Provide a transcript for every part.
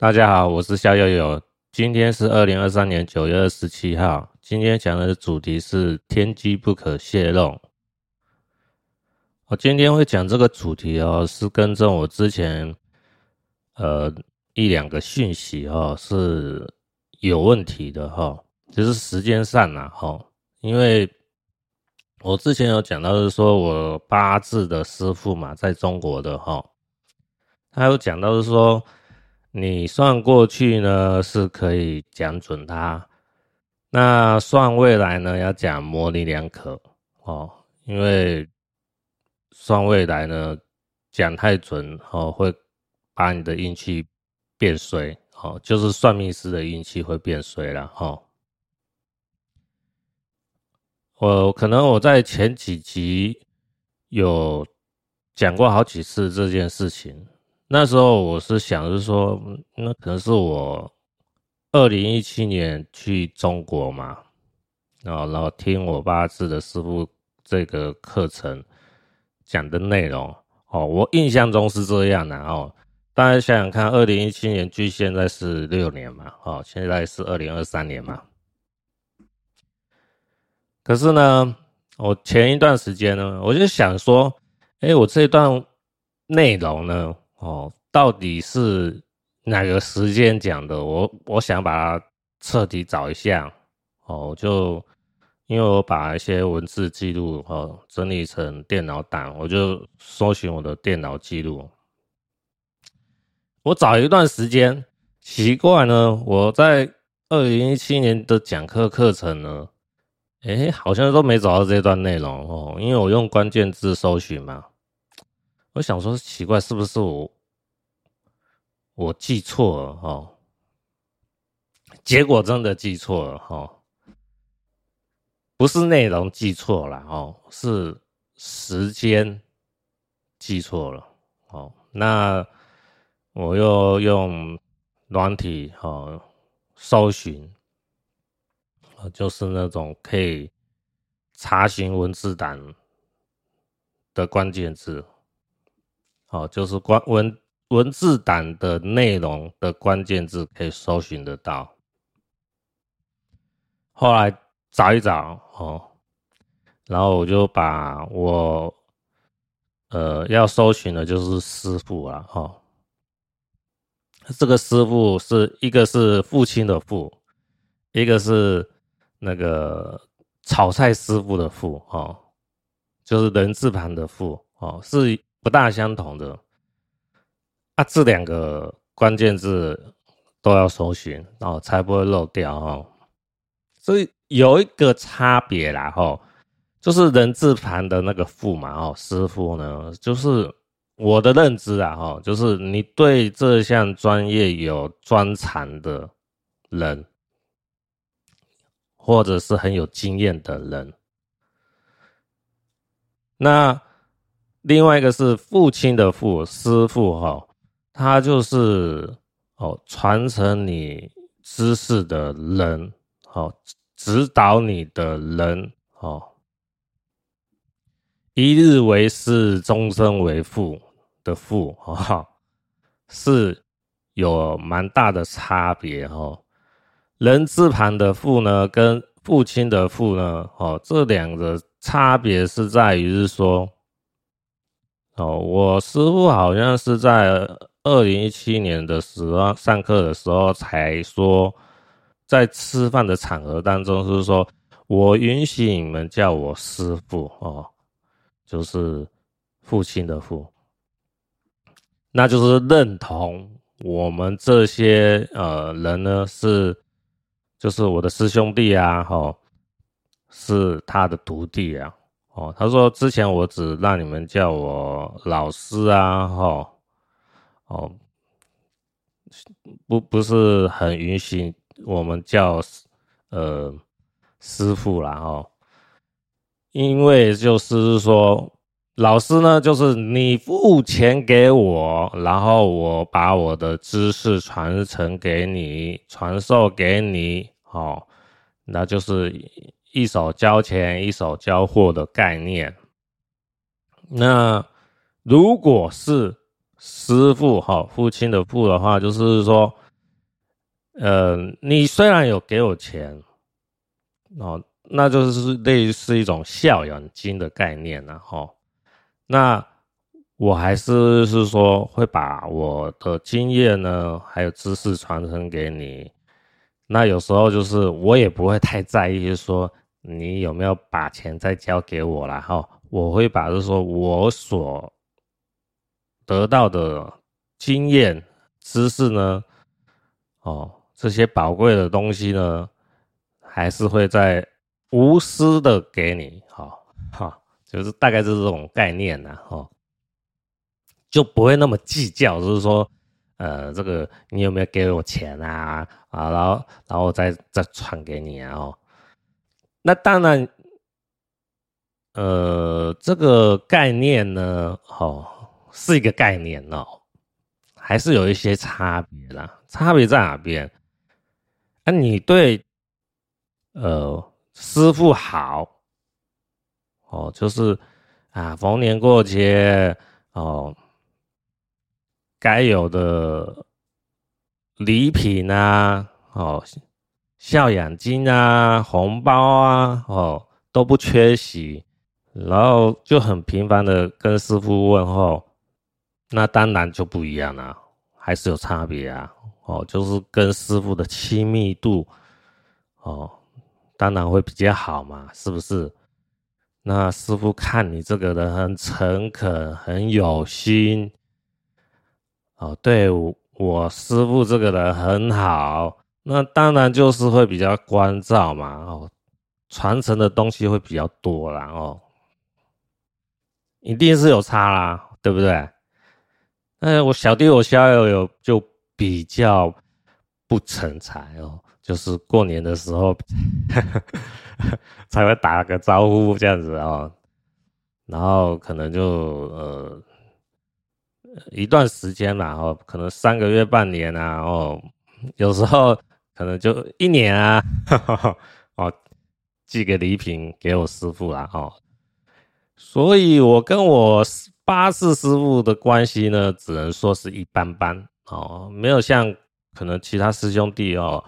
大家好，我是肖友友。今天是二零二三年九月二十七号。今天讲的主题是天机不可泄露。我今天会讲这个主题哦，是跟着我之前呃一两个讯息哦是有问题的哈，就是时间上啊哈，因为我之前有讲到是说我八字的师傅嘛，在中国的哈，他有讲到是说。你算过去呢，是可以讲准它，那算未来呢，要讲模棱两可哦，因为算未来呢，讲太准哦，会把你的运气变衰哦，就是算命师的运气会变衰了哦。我可能我在前几集有讲过好几次这件事情。那时候我是想，是说，那可能是我二零一七年去中国嘛，然后然后听我八字的师傅这个课程讲的内容，哦，我印象中是这样的哦。大家想想看，二零一七年距现在是六年嘛，哦，现在是二零二三年嘛。可是呢，我前一段时间呢，我就想说，哎，我这一段内容呢。哦，到底是哪个时间讲的？我我想把它彻底找一下。哦，就因为我把一些文字记录哦整理成电脑档，我就搜寻我的电脑记录。我找一段时间，奇怪呢，我在二零一七年的讲课课程呢，诶，好像都没找到这段内容哦，因为我用关键字搜寻嘛。我想说奇怪，是不是我我记错了哈？结果真的记错了哈，不是内容记错了哦，是时间记错了哦。那我又用软体哈搜寻，就是那种可以查询文字档的关键字。好，就是关文文字档的内容的关键字可以搜寻得到。后来找一找哦，然后我就把我呃要搜寻的就是师傅啊，哦，这个师傅是一个是父亲的父，一个是那个炒菜师傅的傅，哦，就是人字旁的傅，哦，是。不大相同的啊，这两个关键字都要搜寻哦，才不会漏掉哦。所以有一个差别啦，吼，就是人字旁的那个傅嘛，哦，师傅呢，就是我的认知啊，吼，就是你对这项专业有专长的人，或者是很有经验的人，那。另外一个是父亲的父，师傅哈，他就是哦，传承你知识的人，哦，指导你的人，哦，一日为师，终身为父的父，哈，是有蛮大的差别哈。人字旁的父呢，跟父亲的父呢，哦，这两个差别是在于是说。哦，我师傅好像是在二零一七年的时候上课的时候才说，在吃饭的场合当中是说，我允许你们叫我师傅哦，就是父亲的父，那就是认同我们这些呃人呢是，就是我的师兄弟啊，哈，是他的徒弟啊。哦，他说之前我只让你们叫我老师啊，哈，哦，不不是很允许我们叫呃师傅啦，哈，因为就是说老师呢，就是你付钱给我，然后我把我的知识传承给你，传授给你，哦，那就是。一手交钱，一手交货的概念。那如果是师傅哈，父亲的父的话，就是说呃，你虽然有给我钱，哦，那就是类似一种孝养金的概念了哈。那我还是是说会把我的经验呢，还有知识传承给你。那有时候就是我也不会太在意，就是说你有没有把钱再交给我了哈。我会把就是说我所得到的经验知识呢，哦，这些宝贵的东西呢，还是会在无私的给你，哈，哈，就是大概是这种概念呐，哈，就不会那么计较，就是说，呃，这个你有没有给我钱啊？啊，然后然后再再传给你啊，哦，那当然。呃，这个概念呢，哦，是一个概念哦，还是有一些差别啦。差别在哪边？那、你对呃师傅好，哦，就是啊，逢年过节哦，该有的礼品啊，哦，孝养金啊，红包啊，哦，都不缺席。然后就很频繁的跟师傅问候，那当然就不一样了，还是有差别啊。哦，就是跟师傅的亲密度，哦，当然会比较好嘛，是不是？那师傅看你这个人很诚恳，很有心，哦，对我，师傅这个人很好，那当然就是会比较关照嘛，哦，传承的东西会比较多啦，哦。一定是有差啦，对不对？那我小弟我逍遥有就比较不成才哦，就是过年的时候 才会打个招呼这样子哦，然后可能就呃一段时间嘛，哦，可能三个月半年啊，哦，有时候可能就一年啊，哦，寄个礼品给我师傅啦，哦。所以，我跟我八世师傅的关系呢，只能说是一般般哦，没有像可能其他师兄弟哦，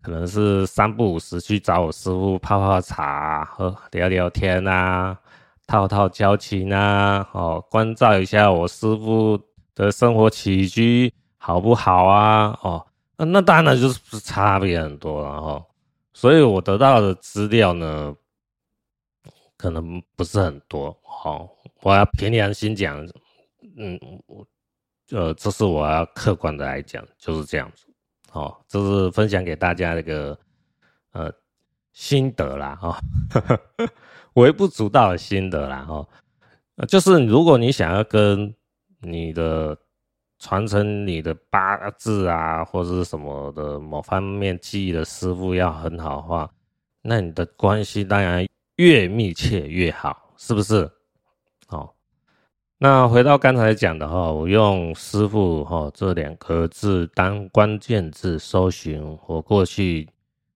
可能是三不五时去找我师傅泡泡茶、喝聊聊天啊，套套交情啊，哦，关照一下我师傅的生活起居好不好啊？哦，那当然就是差别很多了哦。所以我得到的资料呢，可能不是很多，好，我要凭良心讲，嗯，呃，这是我要客观的来讲，就是这样子，好，这是分享给大家一个呃心得啦，哈，微不足道的心得啦，哈，就是如果你想要跟你的传承你的八字啊，或者是什么的某方面记忆的师傅要很好的话，那你的关系当然。越密切越好，是不是？好，那回到刚才讲的哈，我用师傅哈这两个字当关键字搜寻我过去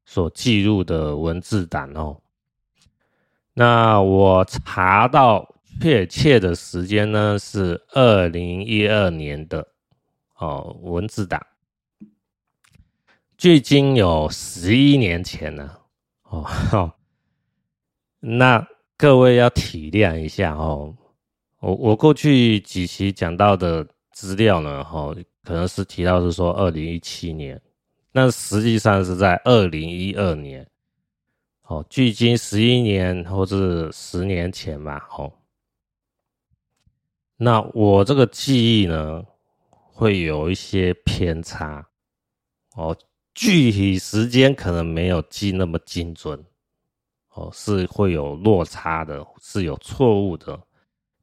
所记录的文字档哦。那我查到确切的时间呢是二零一二年的哦文字档，距今有十一年前了哦。那各位要体谅一下哦，我我过去几期讲到的资料呢，哈，可能是提到是说二零一七年，那实际上是在二零一二年，哦，距今十一年或是十年前吧，哦，那我这个记忆呢，会有一些偏差，哦，具体时间可能没有记那么精准。哦，是会有落差的，是有错误的。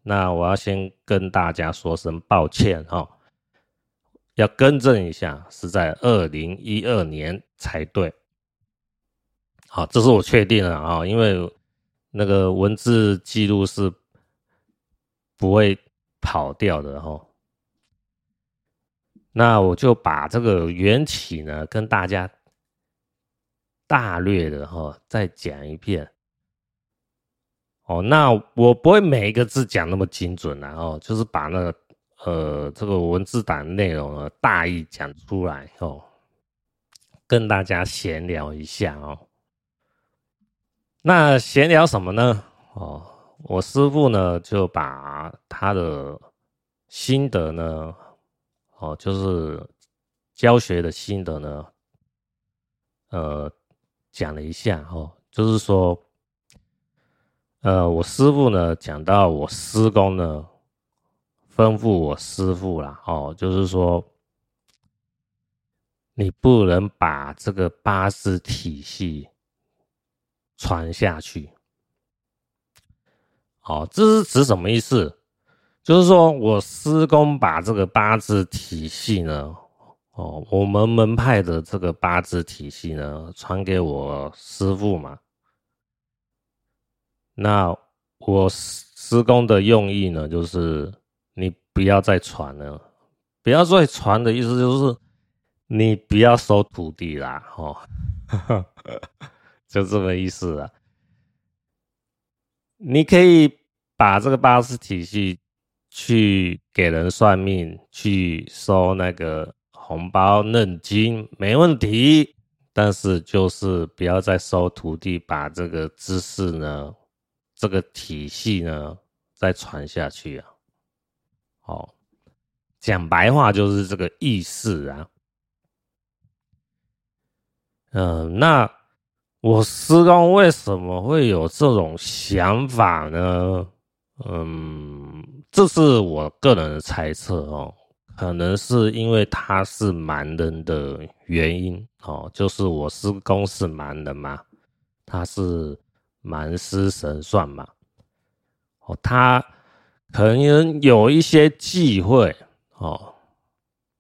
那我要先跟大家说声抱歉哈，要更正一下，是在二零一二年才对。好，这是我确定的啊，因为那个文字记录是不会跑掉的哈。那我就把这个缘起呢，跟大家。大略的哈，再讲一遍。哦，那我不会每一个字讲那么精准，然后就是把那个呃这个文字档内容呢大意讲出来哦。跟大家闲聊一下哦。那闲聊什么呢？哦，我师傅呢就把他的心得呢，哦，就是教学的心得呢，呃，讲了一下哦，就是说，呃，我师傅呢讲到我师公呢，吩咐我师傅啦，哦，就是说，你不能把这个八字体系。传下去，哦，这是指什么意思？就是说我师公把这个八字体系呢，哦，我们门派的这个八字体系呢，传给我师父嘛。那我师公的用意呢，就是你不要再传了，不要再传的意思就是你不要收徒弟啦，哦。就这个意思啊，你可以把这个八字体系去给人算命，去收那个红包嫩金，没问题。但是就是不要再收徒弟，把这个知识呢，这个体系呢，再传下去啊。哦，讲白话就是这个意思啊。嗯、那。我师公为什么会有这种想法呢？嗯，这是我个人的猜测哦，可能是因为他是蛮人的原因哦，就是我师公是蛮人嘛，他是蛮师神算嘛，哦，他可能有一些忌讳哦，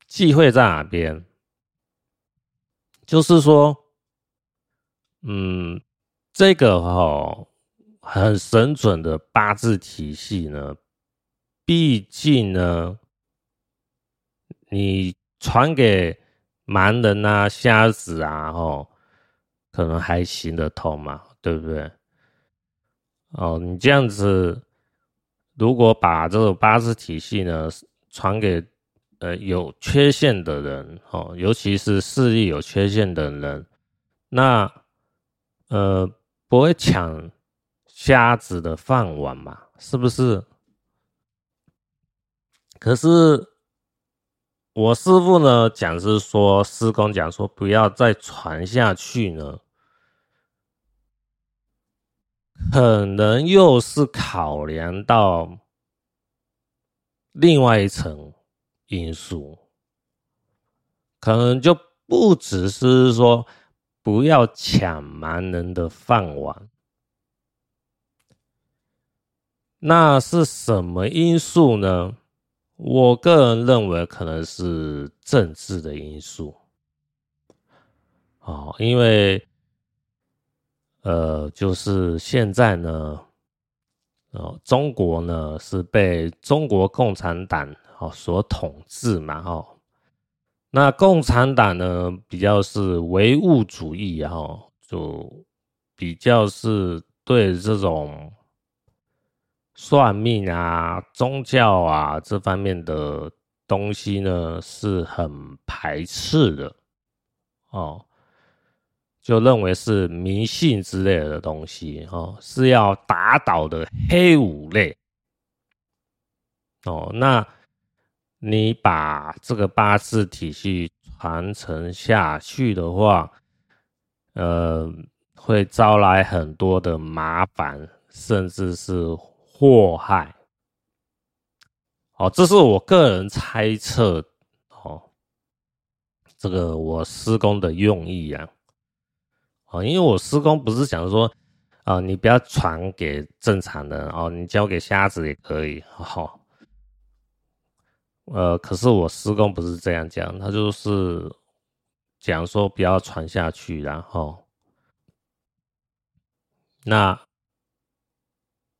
忌讳在哪边？就是说。嗯，这个哦，很神准的八字体系呢，毕竟呢，你传给盲人啊、瞎子啊，哦，可能还行得通嘛，对不对？哦，你这样子，如果把这个八字体系呢传给呃有缺陷的人，哦，尤其是视力有缺陷的人，那。呃，不会抢瞎子的饭碗嘛？是不是？可是我师父呢，讲是说，师公讲说，不要再传下去呢，可能又是考量到另外一层因素，可能就不只是说。不要抢盲人的饭碗，那是什么因素呢？我个人认为可能是政治的因素。哦，因为，呃，就是现在呢，哦，中国呢是被中国共产党哦所统治嘛，哦。那共产党呢，比较是唯物主义，哈，就比较是对这种算命啊、宗教啊这方面的东西呢，是很排斥的，哦，就认为是迷信之类的东西，哦，是要打倒的黑五类，哦，那。你把这个八字体系传承下去的话，呃，会招来很多的麻烦，甚至是祸害。哦，这是我个人猜测。哦，这个我师公的用意啊。哦，因为我师公不是想说，啊、你不要传给正常人哦，你交给瞎子也可以。好、哦。呃，可是我师公不是这样讲，他就是讲说不要传下去，然后，那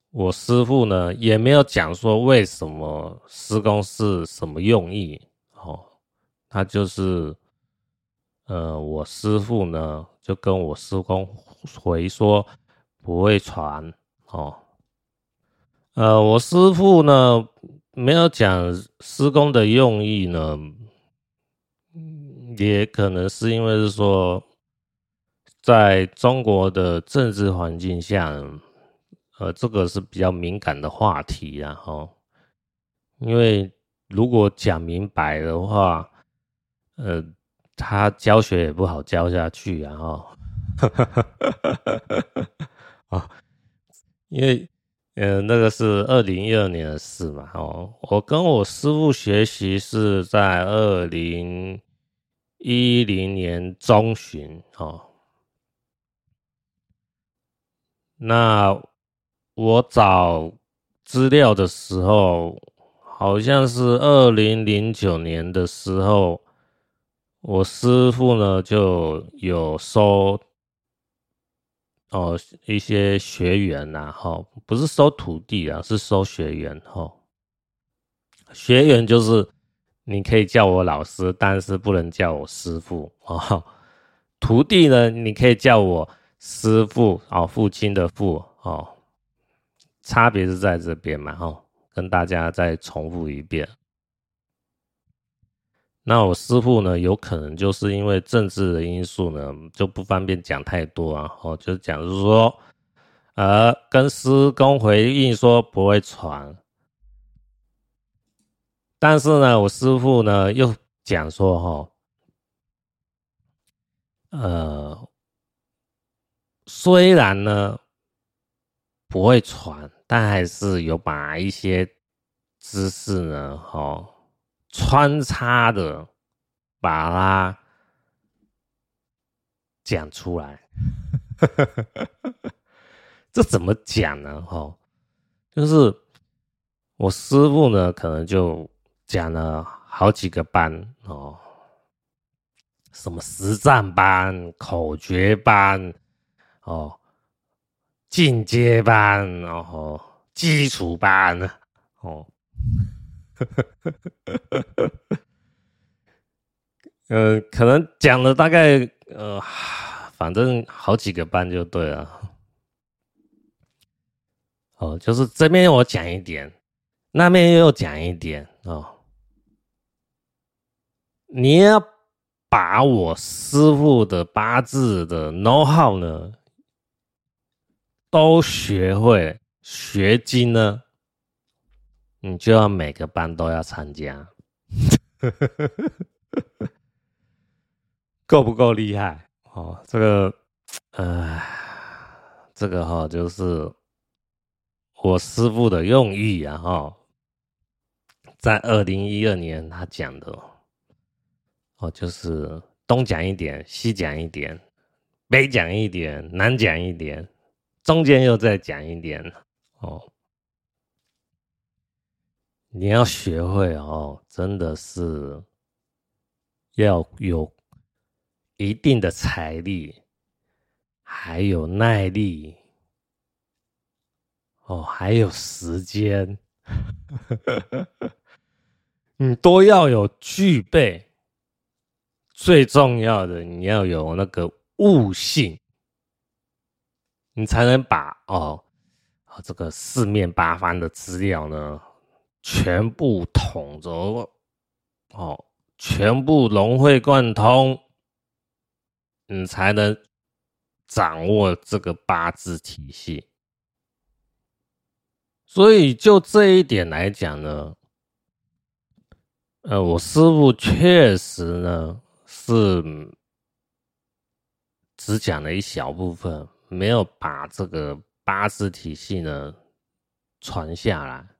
我师父呢也没有讲说为什么师公是什么用意，哦，他就是，呃，我师父呢就跟我师公回说不会传，哦，呃，我师父呢。没有讲施工的用意呢，也可能是因为是说，在中国的政治环境下，呃，这个是比较敏感的话题，然后，因为如果讲明白的话，呃，他教学也不好教下去，然后，啊，因为。嗯，那个是二零一二年的事嘛，哦，我跟我师傅学习是在二零一零年中旬，哦，那我找资料的时候，好像是二零零九年的时候，我师傅呢就有收。哦，一些学员呐，哈，不是收徒弟啊，是收学员，哈。学员就是你可以叫我老师，但是不能叫我师傅哦。徒弟呢，你可以叫我师父哦，父亲的父哦。差别是在这边嘛，哈，跟大家再重复一遍。那我师父呢，有可能就是因为政治的因素呢，就不方便讲太多啊。哦，就讲就是说，呃，跟师公回应说不会传，但是呢，我师父呢又讲说，哈，呃，虽然呢不会传，但还是有把一些知识呢，哈。穿插的把它讲出来，这怎么讲呢？哈，就是我师傅呢，可能就讲了好几个班哦，什么实战班、口诀班哦、进阶班，然后基础班哦。呵呵呵呵呵呵呵，呃，可能讲了大概呃，反正好几个班就对了。哦，就是这边我讲一点，那边又讲一点哦。你要把我师傅的八字的 know how 呢，都学会，学精呢。你就要每个班都要参加，够不够厉害？哦，这个，呃，这个哈，就是我师傅的用意啊，哈，在二零一二年他讲的，哦，就是东讲一点，西讲一点，北讲一点，南讲一点，中间又再讲一点，哦。你要学会哦，真的是要有一定的财力，还有耐力，哦，还有时间，你都要有具备。最重要的，你要有那个悟性，你才能把哦，这个四面八方的资料呢。全部统筹，哦，全部融会贯通，你才能掌握这个八字体系。所以就这一点来讲呢，呃，我师父确实呢是只讲了一小部分，没有把这个八字体系呢传下来。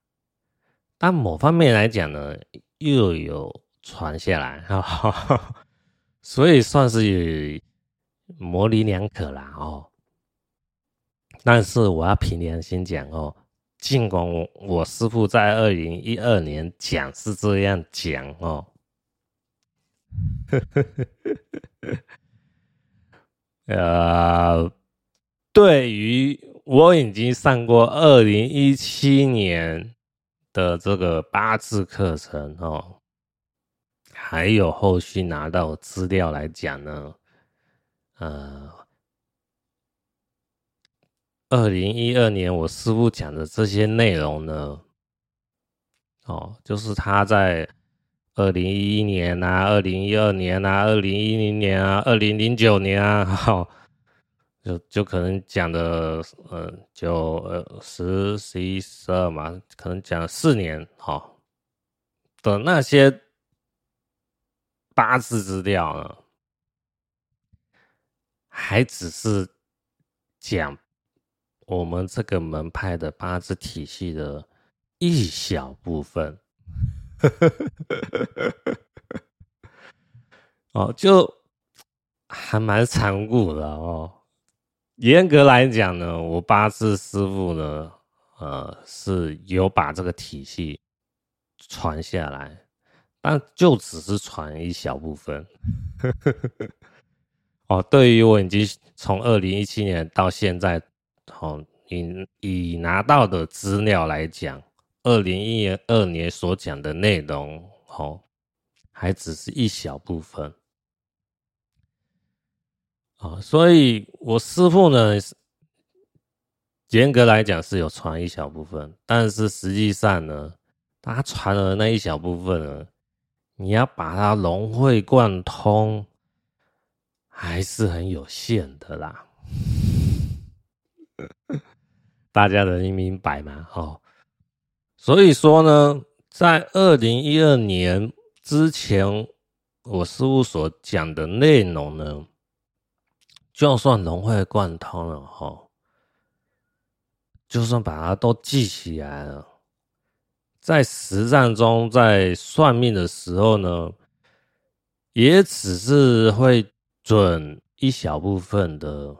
按某方面来讲呢，又有传下来 哈，所以算是模棱两可啦哦。但是我要凭良心讲哦，尽管我我师傅在二零一二年讲是这样讲哦，呃，对于我已经上过二零一七年。的这个八字课程哦，还有后续拿到资料来讲呢，呃，二零一二年我师傅讲的这些内容呢，哦，就是他在二零一一年啊，二零一二年啊，二零一零年啊，二零零九年啊，好，就就可能讲的，呃，就呃十、十一、十二嘛，可能讲了四年，好，的那些八字资料呢，还只是讲我们这个门派的八字体系的一小部分。哦，就还蛮残酷的哦。严格来讲呢，我八字师傅呢，呃，是有把这个体系传下来，但就只是传一小部分。哦，对于我已经从二零一七年到现在，哦，以以拿到的资料来讲。二零一二年所讲的内容，哦，还只是一小部分，啊，所以我师父呢，严格来讲是有传一小部分，但是实际上呢，他传的那一小部分呢，你要把它融会贯通，还是很有限的啦，大家能明白吗？哦。所以说呢，在二零一二年之前，我师父所讲的内容呢，就算融会贯通了哈，就算把它都记起来了，在实战中，在算命的时候呢，也只是会准一小部分的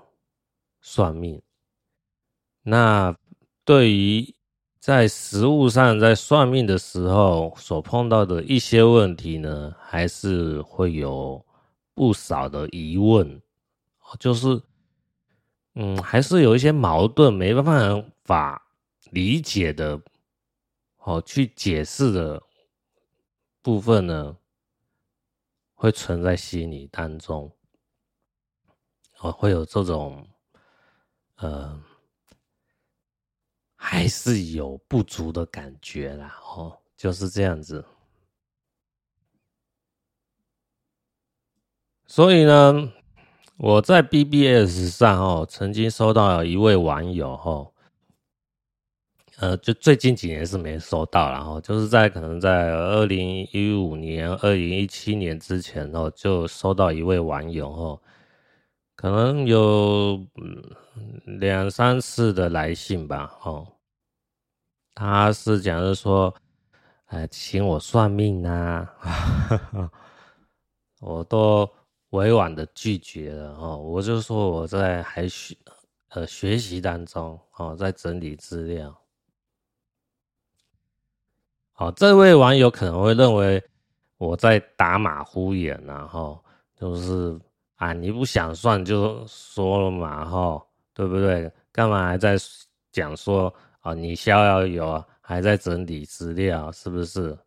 算命。那对于在实物上，在算命的时候所碰到的一些问题呢，还是会有不少的疑问，就是，嗯，还是有一些矛盾没办法法理解的，哦，去解释的部分呢，会存在心理当中，哦，会有这种，呃。还是有不足的感觉啦，哦，就是这样子。所以呢，我在 BBS 上哦，曾经收到一位网友哦，呃，就最近几年是没收到，然后就是在可能在二零一五年、二零一七年之前哦，就收到一位网友哦，可能有两三次的来信吧，哦。他是讲的说，哎，请我算命呐、啊，我都委婉的拒绝了哦。我就说我在还学呃学习当中哦，在整理资料。好，这位网友可能会认为我在打马虎眼，然后就是啊，你不想算就说了嘛，哈，对不对？干嘛还在讲说？哦，你逍遥游还在整理资料，是不是？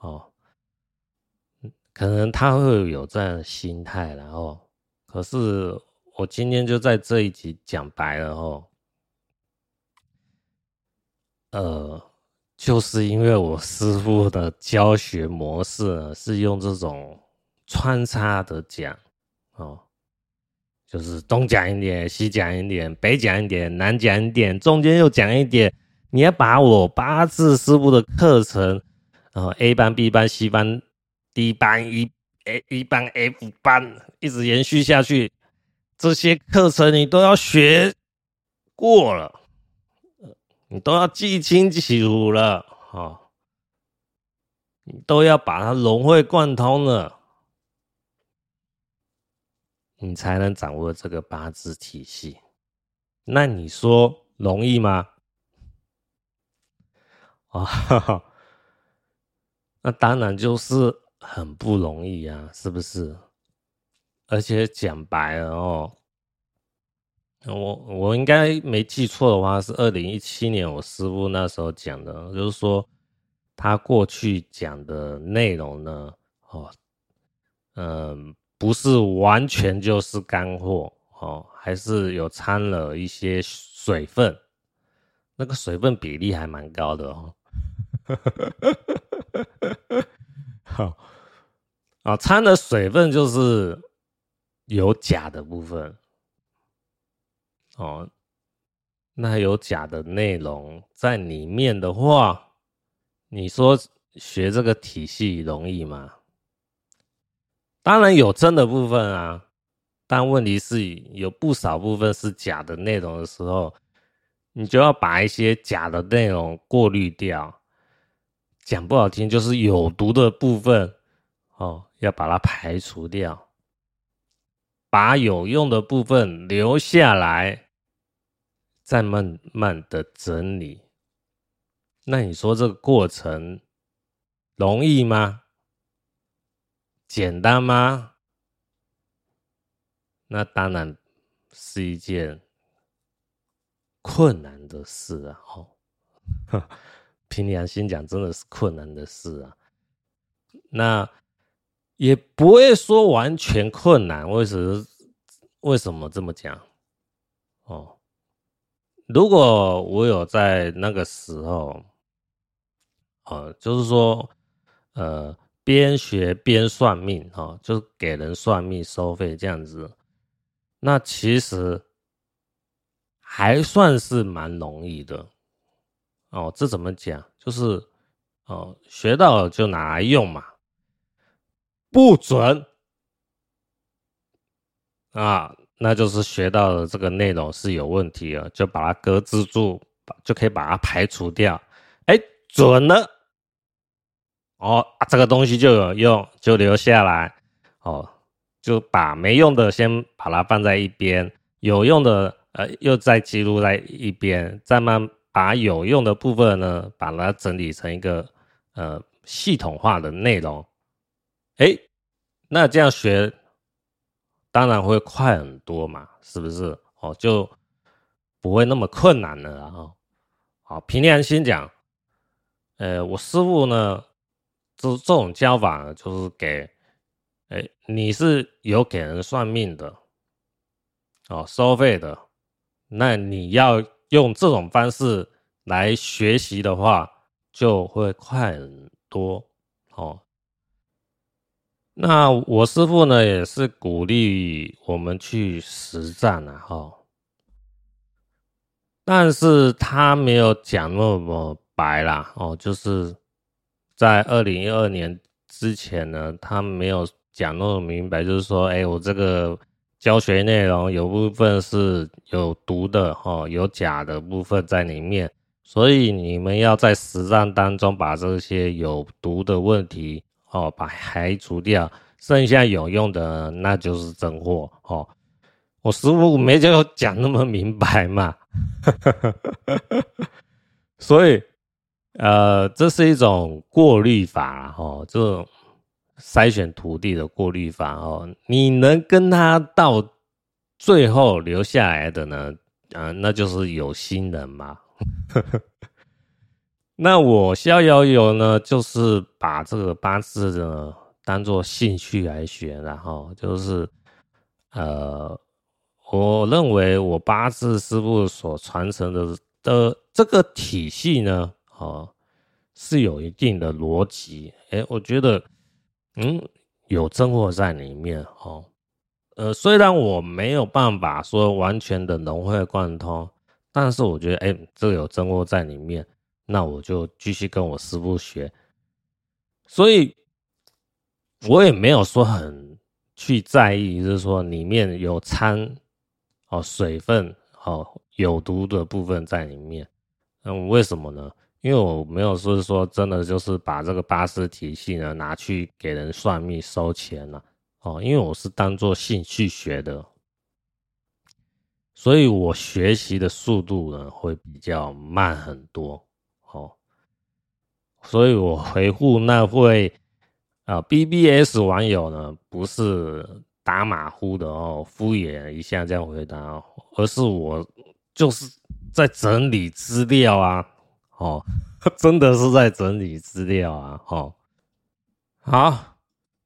哦，可能他会有这样的心态，然后，可是我今天就在这一集讲白了哦，呃，就是因为我师傅的教学模式，是用这种穿插的讲，哦。就是东讲一点，西讲一点，北讲一点，南讲一点，中间又讲一点。你要把我八字师傅的课程，然后 A 班、B 班、C 班、D 班、一 A 一班、F 班，一直延续下去，这些课程你都要学过了，你都要记清楚了，哈，你都要把它融会贯通了，你才能掌握这个八字体系。那你说容易吗？啊，哈哈，那当然就是很不容易啊，是不是？而且讲白了哦，我我应该没记错的话，是二零一七年我师傅那时候讲的，就是说他过去讲的内容呢，哦，嗯，不是完全就是干货哦，还是有掺了一些水分，那个水分比例还蛮高的哦。好，啊，掺的水分就是有钾的部分哦。那有钾的内容在里面的话，你说学这个体系容易吗？当然有真的部分啊，但问题是有不少部分是假的内容的时候，你就要把一些假的内容过滤掉。讲不好听，就是有毒的部分哦，要把它排除掉，把有用的部分留下来。再慢慢的整理，那你说这个过程容易吗？简单吗？那当然是一件困难的事啊！哦，凭良心讲，真的是困难的事啊。那也不会说完全困难，为什么？为什么这么讲？哦。如果我有在那个时候，呃，就是说，呃，边学边算命，哈，就是给人算命收费这样子，那其实还算是蛮容易的，哦，这怎么讲？就是，哦，学到了就拿来用嘛，不准啊。那就是学到的这个内容是有问题了，就把它搁置住，就可以把它排除掉。哎，准了，哦，这个东西就有用，就留下来。哦，就把没用的先把它放在一边，有用的呃又再记录在一边，再慢把有用的部分呢，把它整理成一个呃系统化的内容。哎，那这样学。当然会快很多嘛，是不是？哦，就不会那么困难了啊。哦，好，凭良心讲，呃，我师傅呢，这这种教法，就是给，哎，你是有给人算命的，哦，收费的，那你要用这种方式来学习的话，就会快很多，哦。那我师傅呢，也是鼓励我们去实战啊，哈。但是他没有讲那么白啦，哦，就是在二零一二年之前呢，他没有讲那么明白，就是说，哎，我这个教学内容有部分是有毒的，哈，有假的部分在里面，所以你们要在实战当中把这些有毒的问题。哦，把排除掉，剩下有用的那就是真货哦。我师傅没就讲那么明白嘛，所以呃，这是一种过滤法哦，这种筛选徒弟的过滤法哦。你能跟他到最后留下来的呢？啊、那就是有心人嘛。那我逍遥游呢，就是把这个八字呢当做兴趣来学，然后就是，呃，我认为我八字师傅所传承的的这个体系呢，哦，是有一定的逻辑，诶，我觉得，嗯，有真货在里面，哦，呃，虽然我没有办法说完全的融会贯通，但是我觉得，诶，这个有真货在里面。那我就继续跟我师傅学，所以我也没有说很去在意，就是说里面有掺哦水分哦有毒的部分在里面。嗯，为什么呢？因为我没有说说真的就是把这个八字体系呢拿去给人算命收钱了哦，因为我是当做兴趣学的，所以我学习的速度呢会比较慢很多。所以我回复那位啊 BBS 网友呢，不是打马虎的哦，敷衍一下这样回答，而是我就是在整理资料啊，哦，真的是在整理资料啊，哦，好，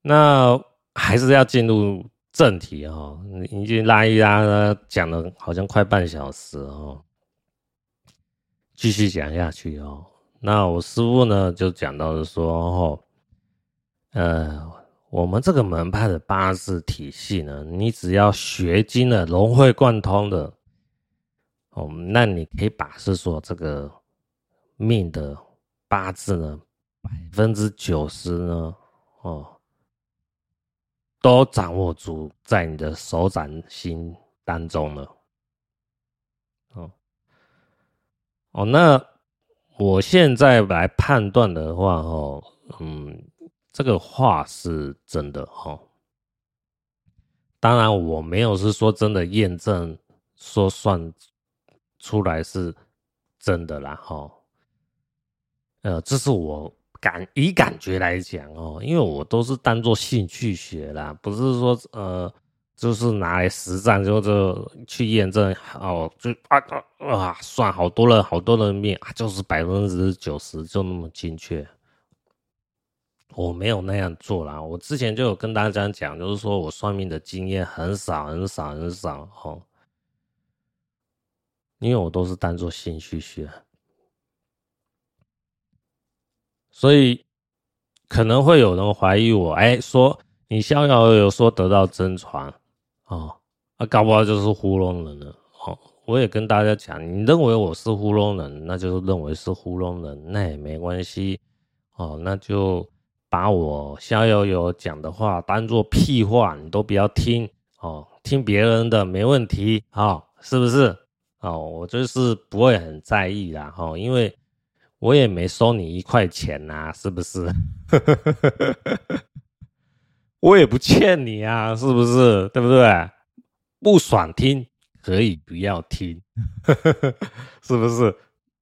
那还是要进入正题哦，已经拉一拉呢，讲了好像快半小时哦。继续讲下去哦。那我师傅呢，就讲到了说，哦，呃，我们这个门派的八字体系呢，你只要学精了，融会贯通的，哦，那你可以把是说这个命的八字呢，百分之九十呢，哦，都掌握住在你的手掌心当中了。哦，哦，那我现在来判断的话，哦，嗯。这个话是真的哈，当然我没有是说真的验证说算出来是真的啦哈，呃，这是我感以感觉来讲哦，因为我都是当做兴趣学啦，不是说呃，就是拿来实战就就去验证哦，就啊啊啊，算好多人好多人命啊，就是百分之九十就那么精确。我没有那样做啦，我之前就有跟大家讲，就是说我算命的经验很少很少很少哦，因为我都是当做兴趣学，所以可能会有人怀疑我，哎，说你逍遥游说得到真传。哦，那搞不好就是糊弄人了哦。我也跟大家讲，你认为我是糊弄人，那就是认为是糊弄人，那也没关系哦，那就。把我逍遥游讲的话当做屁话，你都不要听哦，听别人的没问题哦，是不是？哦，我就是不会很在意啦，哦，因为我也没收你一块钱呐，是不是？我也不欠你啊，是不是？对不对？不爽听可以不要听，是不是？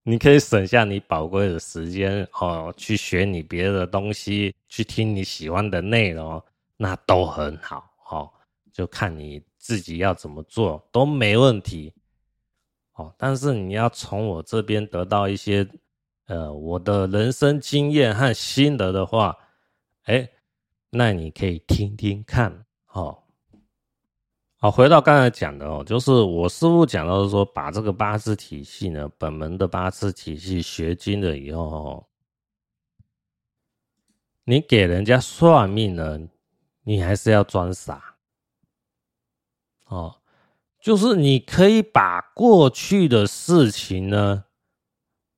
你可以省下你宝贵的时间哦，去学你别的东西，去听你喜欢的内容，那都很好哦。就看你自己要怎么做都没问题哦。但是你要从我这边得到一些呃我的人生经验和心得的话，哎，那你可以听听看哦。好，回到刚才讲的哦，就是我师傅讲到说，把这个八字体系呢，本门的八字体系学精了以后，你给人家算命呢，你还是要装傻哦，就是你可以把过去的事情呢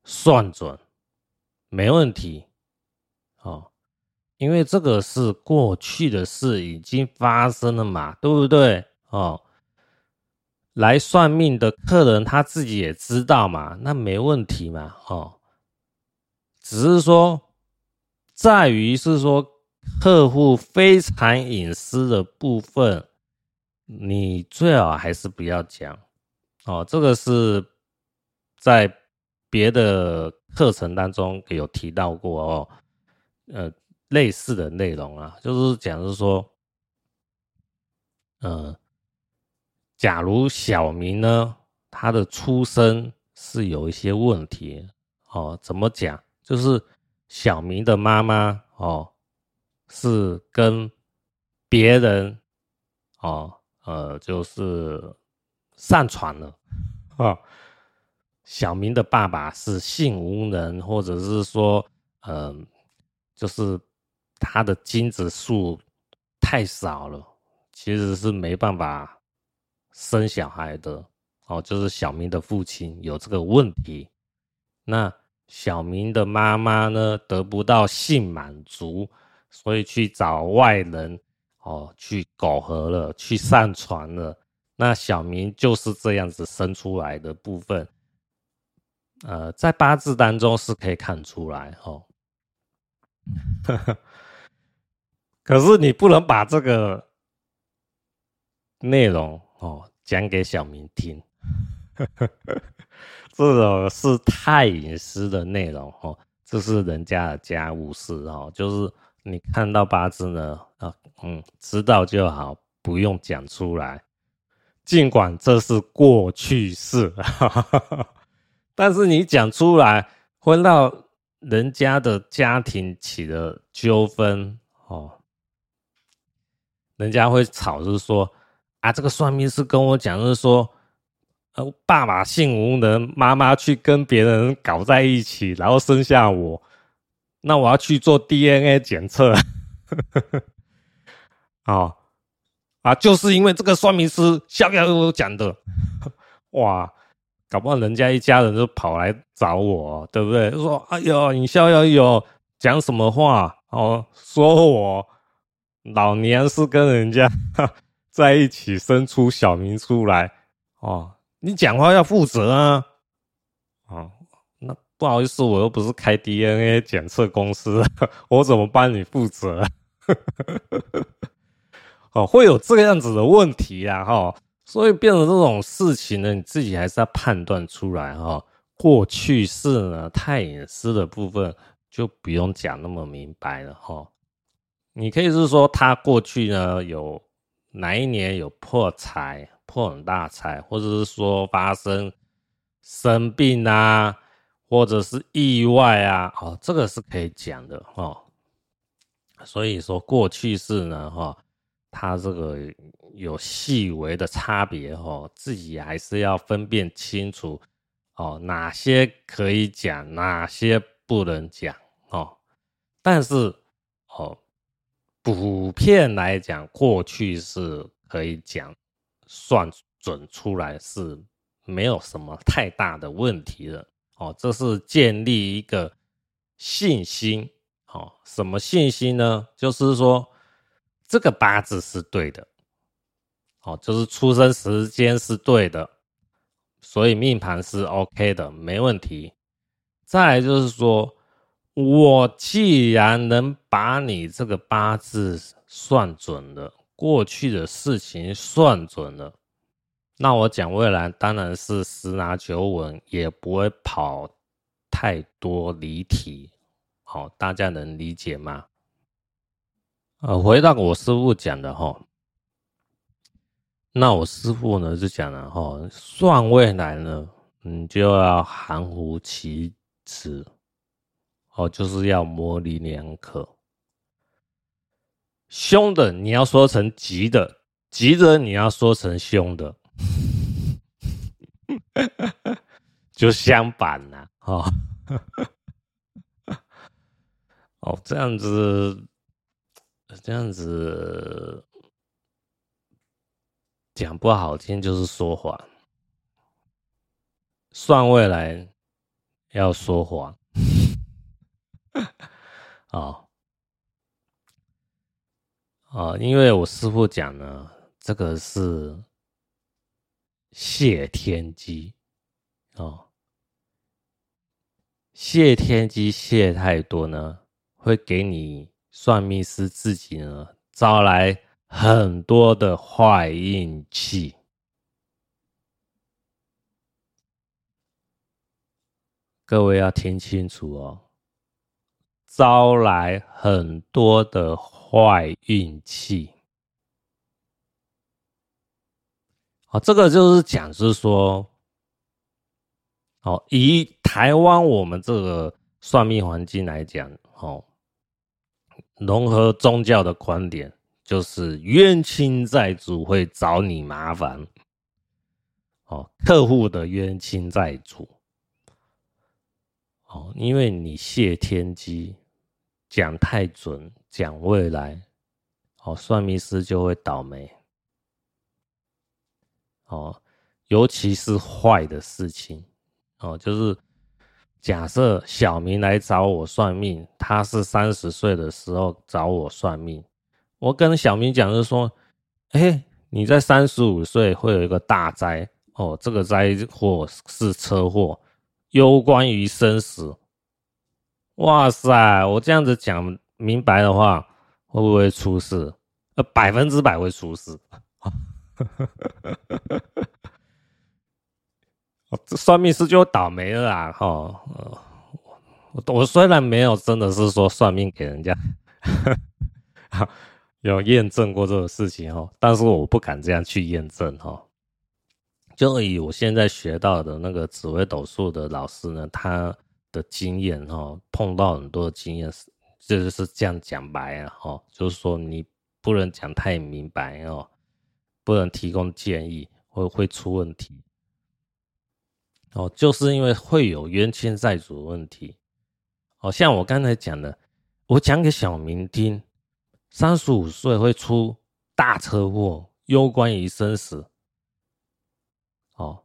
算准，没问题哦，因为这个是过去的事，已经发生了嘛，对不对？哦，来算命的客人他自己也知道嘛，那没问题嘛，哦，只是说在于是说客户非常隐私的部分，你最好还是不要讲哦。这个是在别的课程当中有提到过哦，呃，类似的内容啊，就是讲是说，嗯、呃。假如小明呢，他的出生是有一些问题哦，怎么讲？就是小明的妈妈哦，是跟别人哦，呃，就是上传了哦。小明的爸爸是性无能，或者是说，嗯、就是他的精子数太少了，其实是没办法。生小孩的哦，就是小明的父亲有这个问题，那小明的妈妈呢，得不到性满足，所以去找外人哦，去苟合了，去上传了。那小明就是这样子生出来的部分，呃，在八字当中是可以看出来哦。可是你不能把这个内容。哦，讲给小明听，这种是太隐私的内容哦，这是人家的家务事哦，就是你看到八字呢，啊，嗯，知道就好，不用讲出来。尽管这是过去式，但是你讲出来会让人家的家庭起了纠纷哦，人家会吵着说。啊，这个算命师跟我讲，就是说，呃，爸爸性无能，妈妈去跟别人搞在一起，然后生下我，那我要去做 DNA 检测。哦啊，就是因为这个算命师逍遥游讲的，哇，搞不好人家一家人都跑来找我，对不对？就说哎呦，你逍遥游讲什么话哦？说我老娘是跟人家 在一起生出小明出来哦，你讲话要负责啊！哦，那不好意思，我又不是开 DNA 检测公司，我怎么帮你负责？哦，会有这个样子的问题啊，哈，所以变成这种事情呢，你自己还是要判断出来哈。过去式呢，太隐私的部分就不用讲那么明白了哈。你可以是说他过去呢有哪一年有破财、破很大财，或者是说发生生病啊，或者是意外啊，哦，这个是可以讲的哦。所以说过去式呢，哈。它这个有细微的差别哦，自己还是要分辨清楚哦，哪些可以讲，哪些不能讲哦。但是哦，普遍来讲，过去是可以讲，算准出来是没有什么太大的问题的哦。这是建立一个信心哦，什么信心呢？就是说。这个八字是对的，哦，就是出生时间是对的，所以命盘是 OK 的，没问题。再来就是说，我既然能把你这个八字算准了，过去的事情算准了，那我讲未来当然是十拿九稳，也不会跑太多离题。好，大家能理解吗？呃，回到我师傅讲的哈，那我师傅呢就讲了哈，算未来呢，你就要含糊其辞，哦，就是要模棱两可。凶的你要说成吉的，吉的你要说成凶的，就相反了哦，哦，这样子。这样子讲不好听，就是说谎。算未来要说谎 哦哦，因为我师傅讲呢，这个是谢天机哦，谢天机谢太多呢，会给你。算命师自己呢，招来很多的坏运气。各位要听清楚哦，招来很多的坏运气。哦，这个就是讲是说，哦，以台湾我们这个算命环境来讲，哦。融合宗教的观点，就是冤亲债主会找你麻烦，哦，客户的冤亲债主，哦，因为你泄天机，讲太准，讲未来，哦，算命师就会倒霉，哦，尤其是坏的事情，哦，就是。假设小明来找我算命，他是三十岁的时候找我算命。我跟小明讲，就是说，哎，你在三十五岁会有一个大灾哦，这个灾祸是车祸，攸关于生死。哇塞，我这样子讲明白的话，会不会出事？呃，百分之百会出事。这算命师就倒霉了啊！哈，我我虽然没有真的是说算命给人家，有验证过这个事情哈，但是我不敢这样去验证哈。就以我现在学到的那个紫微斗数的老师呢，他的经验哈，碰到很多的经验是，这就是这样讲白了哈，就是说你不能讲太明白哦，不能提供建议，会会出问题。哦，就是因为会有冤亲债主的问题。哦，像我刚才讲的，我讲给小明听，三十五岁会出大车祸，攸关于生死。哦，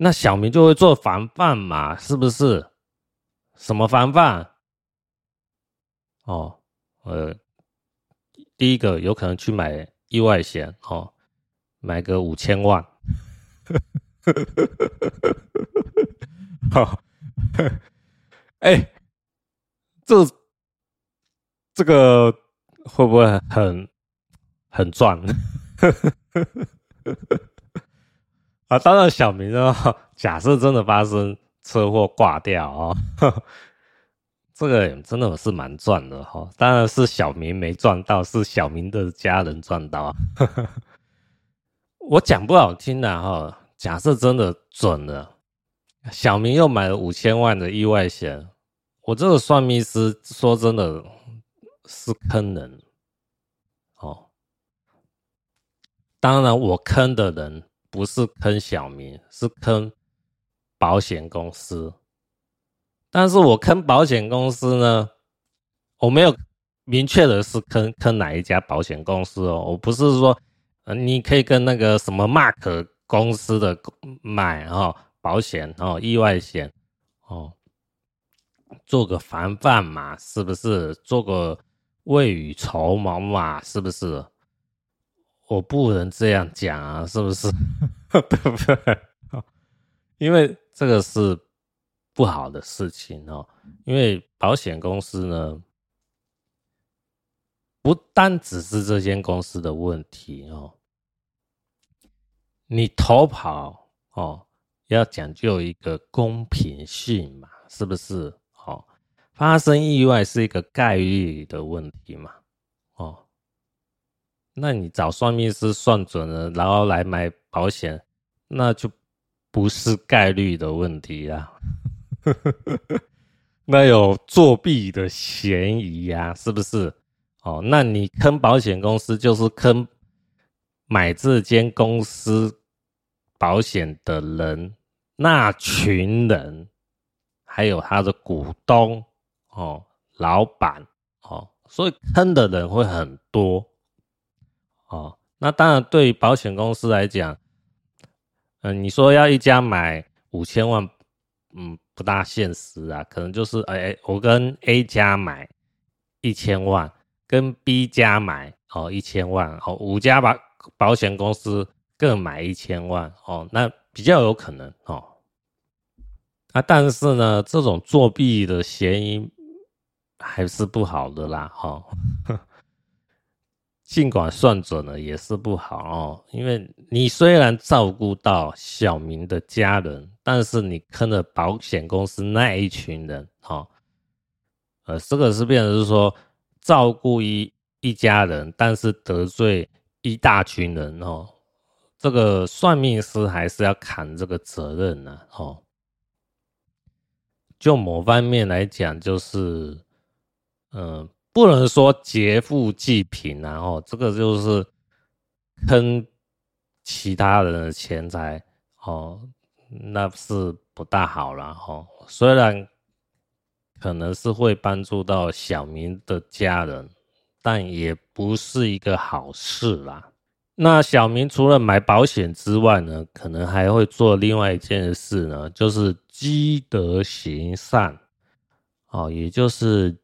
那小明就会做防范嘛，是不是？什么防范？哦，呃，第一个有可能去买意外险，哦，买个五千万。好，哎，这这个会不会很很赚？啊，当然，小明呢，假设真的发生车祸挂掉啊，哦，这个真的是蛮赚的哈。当然是小明没赚到，是小明的家人赚到。我讲不好听的哈，假设真的准了，小明又买了五千万的意外险，我这个算命师说真的是坑人哦。当然，我坑的人。不是坑小明，是坑保险公司。但是我坑保险公司呢，我没有明确的是坑坑哪一家保险公司哦。我不是说，你可以跟那个什么 Mark 公司的买哦保险哦意外险哦，做个防范嘛，是不是？做个未雨绸缪嘛，是不是？我不能这样讲啊，是不是？对不对？因为这个是不好的事情哦。因为保险公司呢，不单只是这间公司的问题哦。你投保哦，要讲究一个公平性嘛，是不是？哦，发生意外是一个概率的问题嘛，那你找算命师算准了，然后来买保险，那就不是概率的问题啦，那有作弊的嫌疑呀，是不是？哦，那你坑保险公司就是坑买这间公司保险的人，那群人，还有他的股东哦，老板哦，所以坑的人会很多。哦，那当然，对于保险公司来讲，嗯、你说要一家买五千万，嗯，不大现实啊。可能就是，哎、我跟 A 家买一千万，跟 B 家买哦一千万，哦五家保保险公司各买一千万，哦，那比较有可能哦。啊，但是呢，这种作弊的嫌疑还是不好的啦，哈、哦。尽管算准了也是不好哦，因为你虽然照顾到小明的家人，但是你坑了保险公司那一群人哦，呃，这个是变成是说照顾一一家人，但是得罪一大群人哦，这个算命师还是要扛这个责任呢哦。就某方面来讲，就是嗯。不能说劫富济贫，然后这个就是坑其他人的钱财哦，那是不大好了哈。虽然可能是会帮助到小明的家人，但也不是一个好事啦。那小明除了买保险之外呢，可能还会做另外一件事呢，就是积德行善哦，也就是。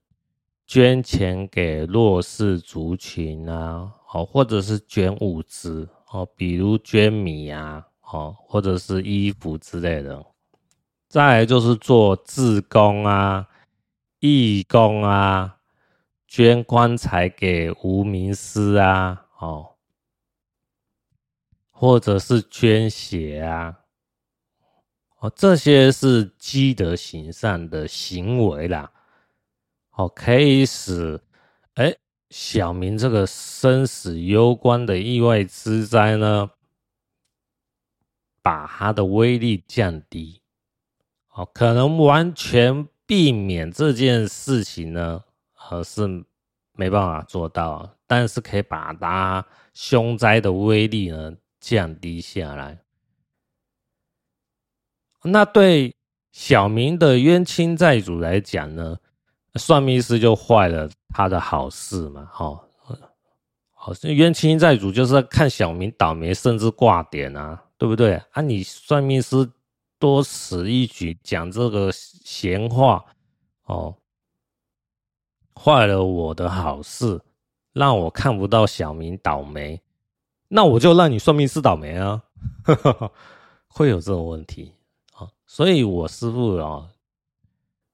捐钱给弱势族群啊，哦，或者是捐物资哦，比如捐米啊，哦，或者是衣服之类的。再来就是做志工啊、义工啊，捐棺材给无名尸啊，哦，或者是捐血啊，哦，这些是积德行善的行为啦。哦，可以使哎小明这个生死攸关的意外之灾呢，把它的威力降低。哦，可能完全避免这件事情呢，呃，是没办法做到，但是可以把它凶灾的威力呢降低下来。那对小明的冤亲债主来讲呢？算命师就坏了他的好事嘛，哦，好，冤亲债主就是看小明倒霉，甚至挂点啊，对不对？啊，你算命师多此一举，讲这个闲话哦，坏了我的好事，让我看不到小明倒霉，那我就让你算命师倒霉啊，会有这种问题啊，所以我师傅啊，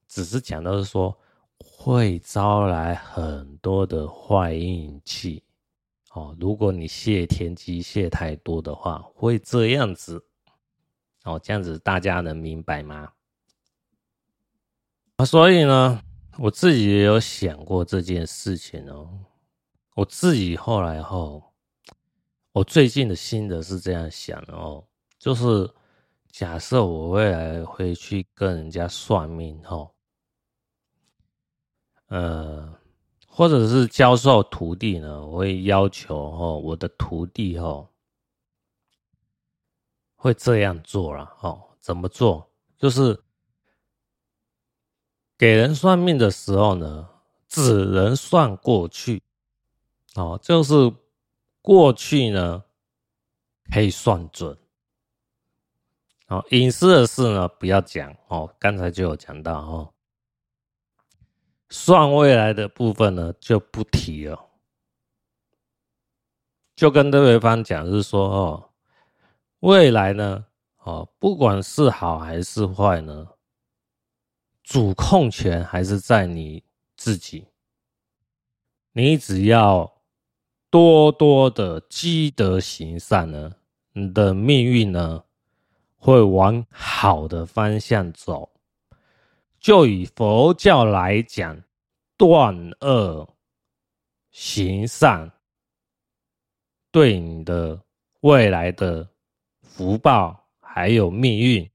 只是讲到是说会招来很多的坏运气。哦，如果你谢天机谢太多的话，会这样子。哦，这样子大家能明白吗？啊，所以呢，我自己也有想过这件事情哦。我自己后来后，我最近的心得是这样想哦，就是假设我未来会去跟人家算命哦，呃。或者是教授徒弟呢，我会要求哦，我的徒弟哦，会这样做了哦。怎么做？就是给人算命的时候呢，只能算过去哦，就是过去呢可以算准哦，隐私的事呢不要讲哦。刚才就有讲到哦。算未来的部分呢，就不提了，就跟对方讲，是说哦，未来呢，哦，不管是好还是坏呢，主控权还是在你自己，你只要多多的积德行善呢，你的命运呢，会往好的方向走。就以佛教来讲，断恶行善，对你的未来的福报还有命运，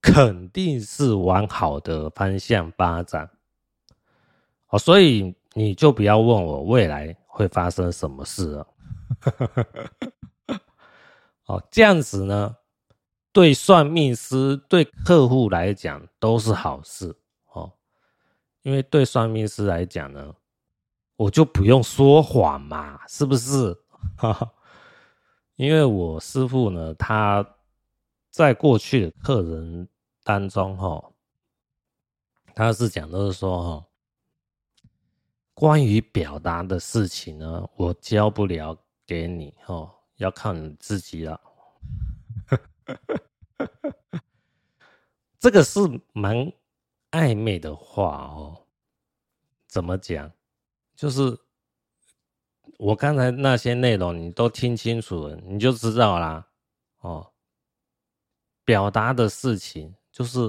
肯定是往好的方向发展。好，所以你就不要问我未来会发生什么事了。好，这样子呢？对算命师、对客户来讲都是好事，因为对算命师来讲呢，我就不用说谎嘛，是不是？因为我师父呢，他在过去的客人当中哈，他是讲的是说哈，关于表达的事情呢，我教不了给你哈，要靠你自己了。这个是蛮暧昧的话哦。怎么讲？就是我刚才那些内容，你都听清楚了，你就知道啦。哦，表达的事情就是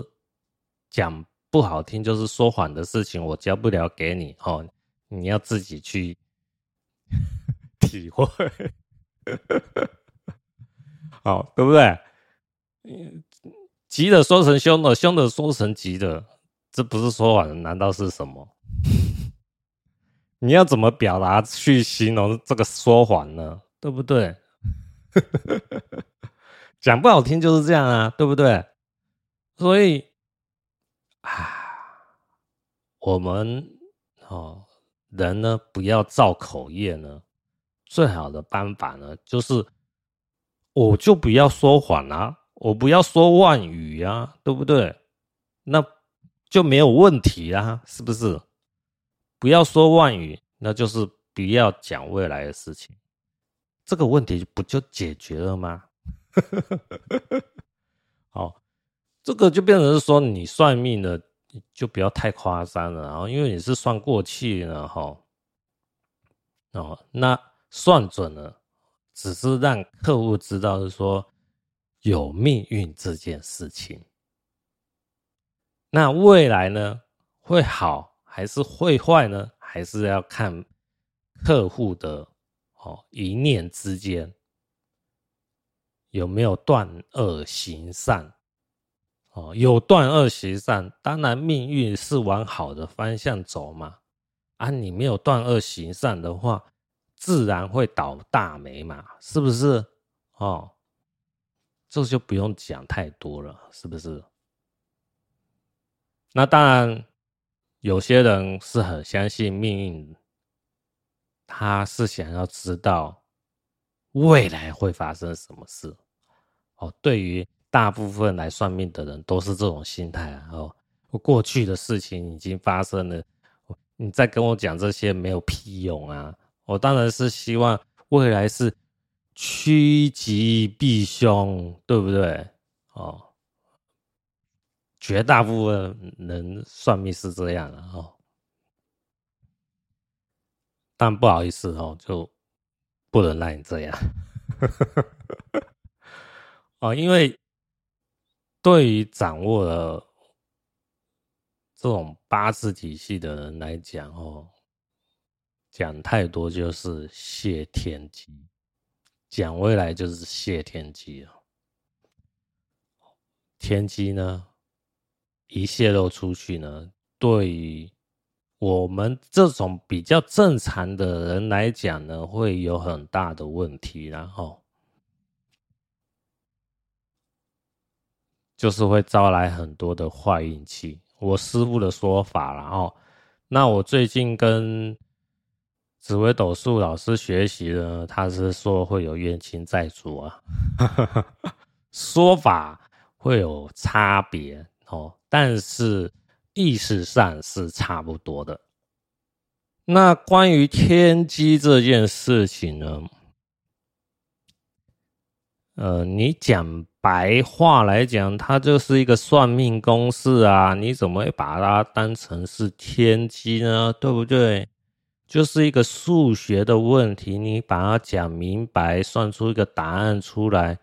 讲不好听，就是说谎的事情，我教不了给你哦，你要自己去 体会。好，对不对？急的说成凶的，凶的说成急的，这不是说谎，难道是什么？你要怎么表达去形容这个说谎呢？对不对？讲不好听就是这样啊，对不对？所以啊，我们哦，人呢，不要造口业呢，最好的办法呢，就是。我就不要说谎啊，我不要说妄语啊，对不对？那就没有问题啊，是不是？不要说妄语，那就是不要讲未来的事情，这个问题不就解决了吗？好，这个就变成是说，你算命的就不要太夸张了，然后因为你是算过去了哈，哦，那算准了。只是让客户知道是说有命运这件事情，那未来呢，会好还是会坏呢？还是要看客户的哦一念之间有没有断恶行善哦，有断恶行善，当然命运是往好的方向走嘛。啊，你没有断恶行善的话。自然会倒大霉嘛，是不是？哦，这就不用讲太多了，是不是？那当然，有些人是很相信命运，他是想要知道未来会发生什么事。哦，对于大部分来算命的人都是这种心态啊。哦，过去的事情已经发生了，你再跟我讲这些没有屁用啊！我当然是希望未来是趋吉避凶，对不对？哦，绝大部分人算命是这样的哦。但不好意思哦，就不能让你这样。哦，因为对于掌握了这种八字体系的人来讲，哦，讲太多就是泄天机，讲未来就是泄天机了。天机呢，一泄露出去呢，对于我们这种比较正常的人来讲呢，会有很大的问题，然后。就是会招来很多的坏运气，我师傅的说法然后。那我最近跟紫薇斗数老师学习呢，他是说会有冤亲债主啊，说法会有差别哦，但是意识上是差不多的。那关于天机这件事情呢，呃，你讲。白话来讲，它就是一个算命公式啊！你怎么会把它当成是天机呢？对不对？就是一个数学的问题，你把它讲明白，算出一个答案出来，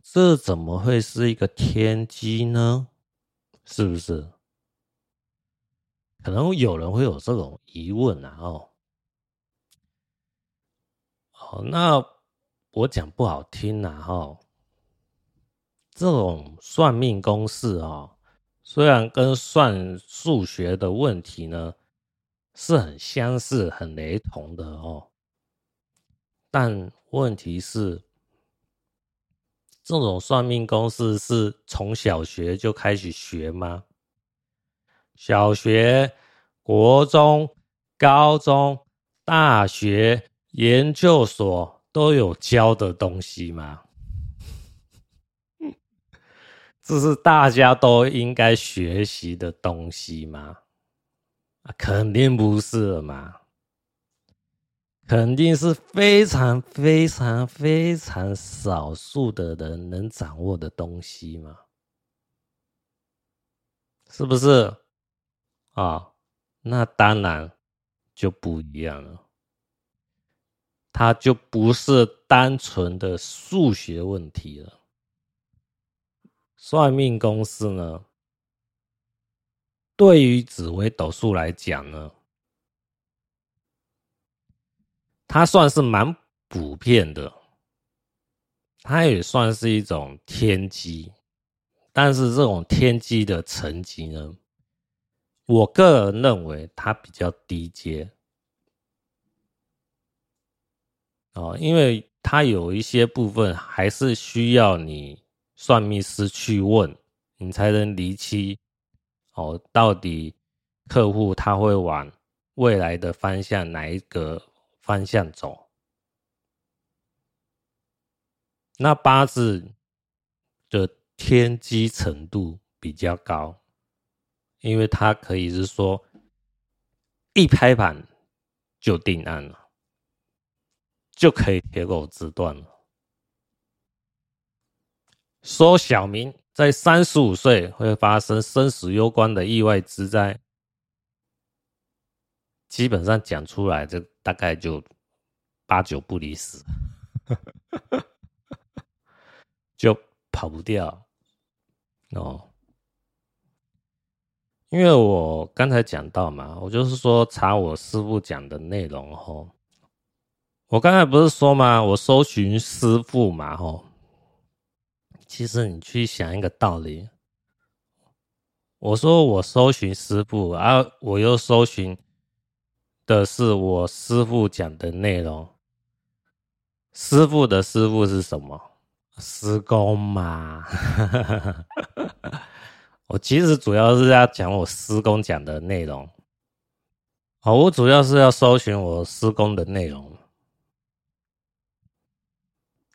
这怎么会是一个天机呢？是不是？可能有人会有这种疑问啊！哦，好，那我讲不好听啊！哈。这种算命公式啊，虽然跟算数学的问题呢是很相似、很雷同的哦，但问题是，这种算命公式是从小学就开始学吗？小学、国中、高中、大学、研究所都有教的东西吗？这是大家都应该学习的东西吗？肯定不是嘛，肯定是非常非常非常少数的人能掌握的东西嘛，是不是？啊，那当然就不一样了，它就不是单纯的数学问题了。算命公司呢，对于紫微斗数来讲呢，它算是蛮普遍的，它也算是一种天机，但是这种天机的层级呢，我个人认为它比较低阶，哦，因为它有一些部分还是需要你。算命师去问你，才能厘清哦，到底客户他会往未来的方向哪一个方向走？那八字的天机程度比较高，因为它可以是说一拍板就定案了，就可以铁口直断了。说小明在三十五岁会发生生死攸关的意外之灾，基本上讲出来，这大概就八九不离十，就跑不掉哦。因为我刚才讲到嘛，我就是说查我师傅讲的内容吼，我刚才不是说嘛，我搜寻师傅嘛吼。其实你去想一个道理，我说我搜寻师傅，而、啊、我又搜寻的是我师傅讲的内容。师傅的师傅是什么？施工嘛。我其实主要是要讲我施工讲的内容。哦，我主要是要搜寻我施工的内容。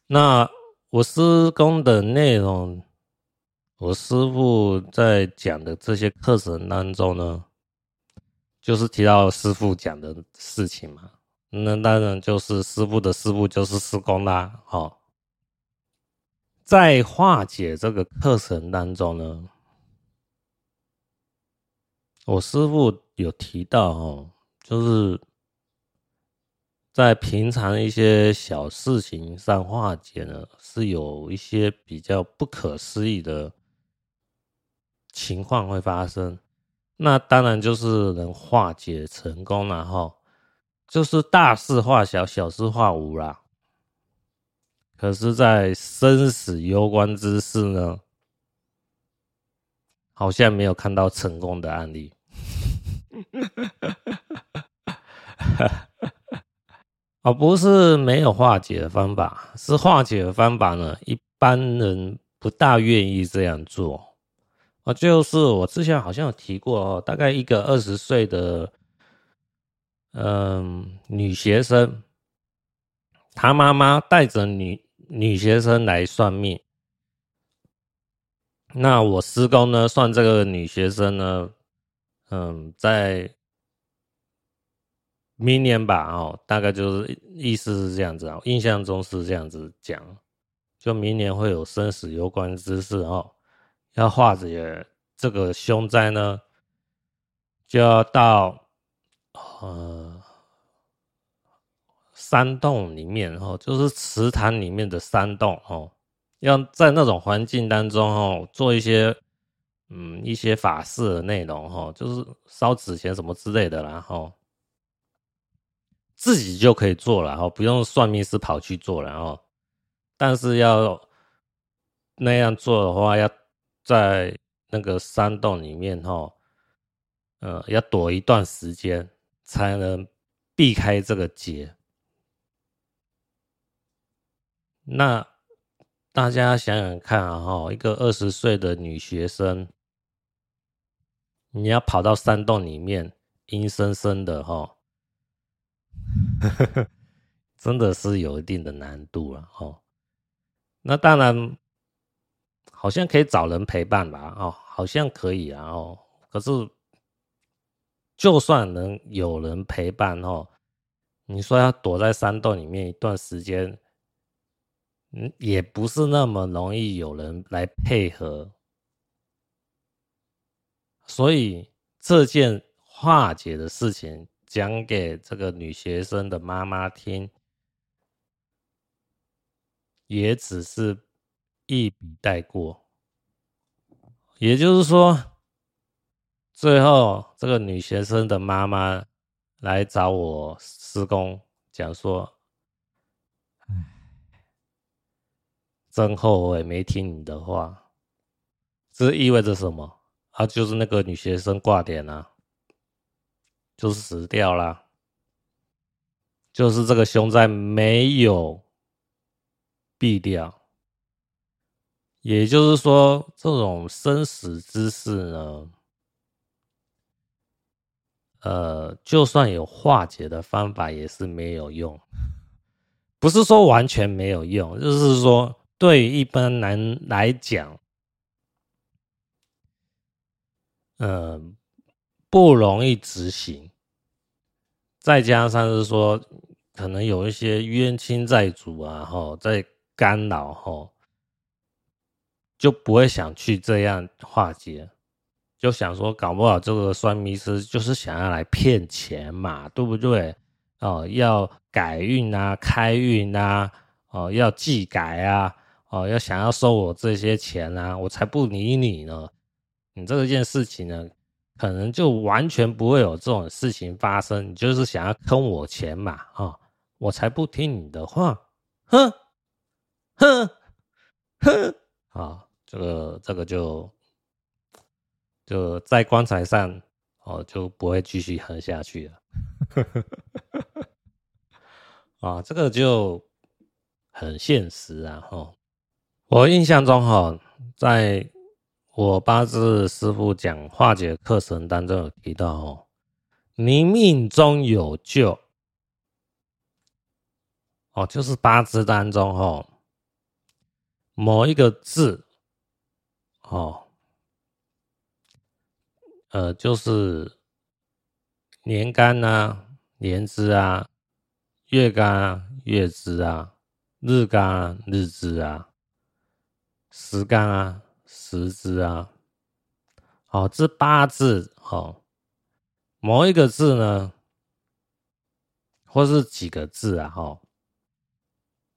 那我施工的内容，我师傅在讲的这些课程当中呢，就是提到师傅讲的事情嘛。那当然就是师傅的师傅就是施工啦。哦，在化解这个课程当中呢。我师傅有提到哦，就是在平常一些小事情上化解呢，是有一些比较不可思议的情况会发生。那当然就是能化解成功，然后就是大事化小，小事化无啦。可是，在生死攸关之事呢，好像没有看到成功的案例。哦，不是没有化解的方法，是化解的方法呢，一般人不大愿意这样做。啊，就是我之前好像有提过哦，大概一个二十岁的嗯女学生，她妈妈带着女女学生来算命。那我师公呢，算这个女学生呢，嗯，在明年吧，哦，大概就是意思是这样子啊，印象中是这样子讲，就明年会有生死攸关之事哦，要化解这个凶灾呢，就要到呃山洞里面哦，就是池塘里面的山洞哦。要在那种环境当中哦，做一些嗯一些法事的内容哈，就是烧纸钱什么之类的，然后自己就可以做了，然后不用算命师跑去做了，然后但是要那样做的话，要在那个山洞里面哈，呃，要躲一段时间才能避开这个劫。那。大家想想看啊，哈，一个二十岁的女学生，你要跑到山洞里面，阴森森的，哈，真的是有一定的难度了，哦。那当然，好像可以找人陪伴吧，哦，好像可以啊，哦，可是，就算能有人陪伴，哦，你说要躲在山洞里面一段时间。嗯，也不是那么容易有人来配合，所以这件化解的事情讲给这个女学生的妈妈听，也只是一笔带过。也就是说，最后这个女学生的妈妈来找我师公讲说。真后悔没听你的话，这意味着什么？啊，就是那个女学生挂点啊，就是死掉啦，就是这个凶灾没有避掉。也就是说，这种生死之事呢，呃，就算有化解的方法，也是没有用。不是说完全没有用，就是说。对一般人来讲，呃，不容易执行。再加上是说，可能有一些冤亲债主啊，吼，在干扰，吼，就不会想去这样化解，就想说，搞不好这个算命师就是想要来骗钱嘛，对不对？哦，要改运啊，开运啊，哦，要祭改啊。哦，要想要收我这些钱啊，我才不理你呢！你这件事情呢，可能就完全不会有这种事情发生。你就是想要坑我钱嘛？啊、哦，我才不听你的话！哼，哼，哼！啊、哦，这个这个就就在棺材上哦，就不会继续喝下去了。啊、这个就很现实啊！哈、哦。我印象中，哈，在我八字师傅讲化解课程当中有提到，哦，你命中有救，哦，就是八字当中哦，某一个字，哦，呃，就是年干啊、年支啊、月干啊、月支啊、日干啊、日支啊、时干啊、时支啊，好，这八字哦。某一个字呢，或是几个字啊，哈，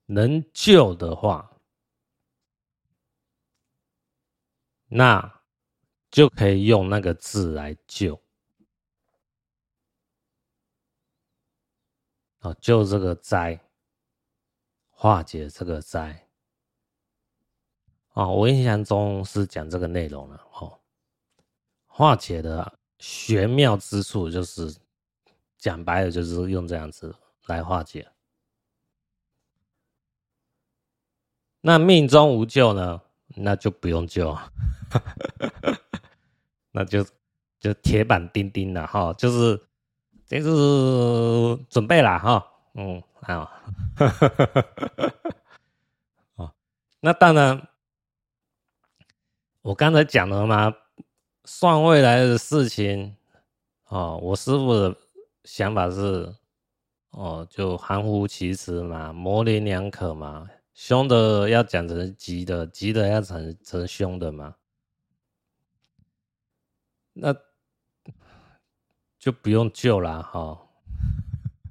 能救的话，那就可以用那个字来救，啊，救这个灾，化解这个灾，啊，我印象中是讲这个内容了，哦，化解的。玄妙之处就是讲白了，就是用这样子来化解。那命中无救呢？那就不用救，那就就铁板钉钉了哈，就是就是准备了哈，嗯，好，哦，那当然，我刚才讲了嘛。算未来的事情，哦，我师傅的想法是，哦，就含糊其辞嘛，模棱两可嘛，凶的要讲成吉的，吉的要成成凶的嘛，那就不用救了哈，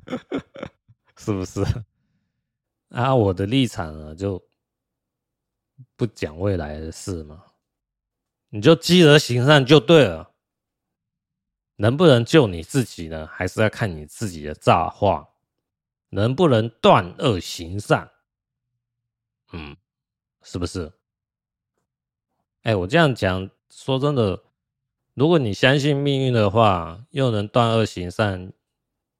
是不是？啊，我的立场呢，就不讲未来的事嘛。你就积德行善就对了，能不能救你自己呢？还是要看你自己的造化，能不能断恶行善？嗯，是不是？哎，我这样讲，说真的，如果你相信命运的话，又能断恶行善，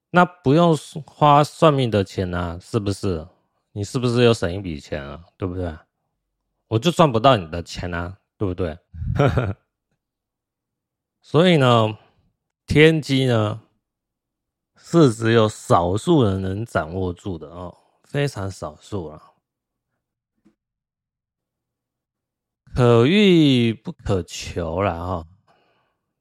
那不用花算命的钱啊，是不是？你是不是又省一笔钱啊？对不对？我就赚不到你的钱啊。对不对？所以呢，天机呢是只有少数人能掌握住的哦，非常少数啊，可遇不可求了哈，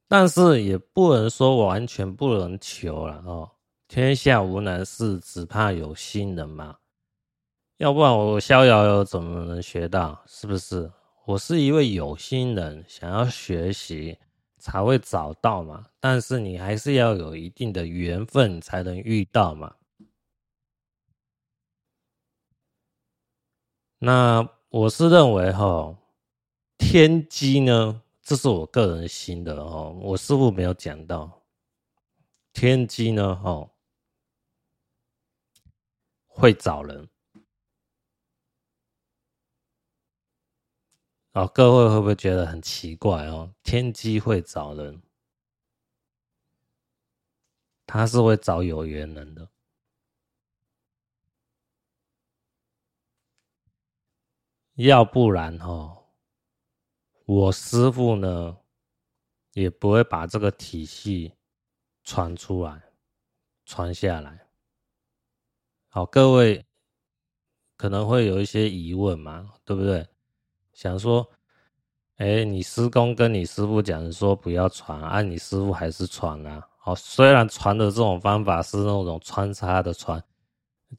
但是也不能说完全不能求了哦。天下无难事，只怕有心人嘛。要不然我逍遥又怎么能学到？是不是？我是一位有心人，想要学习才会找到嘛。但是你还是要有一定的缘分才能遇到嘛。那我是认为哈，天机呢，这是我个人心得哦。我师傅没有讲到天机呢，哈，会找人。哦，各位会不会觉得很奇怪哦？天机会找人，他是会找有缘人的，要不然哦，我师傅呢也不会把这个体系传出来、传下来。好，各位可能会有一些疑问嘛，对不对？想说，哎，你师公跟你师父讲说不要传，啊，你师父还是传啊。好，虽然传的这种方法是那种穿插的传，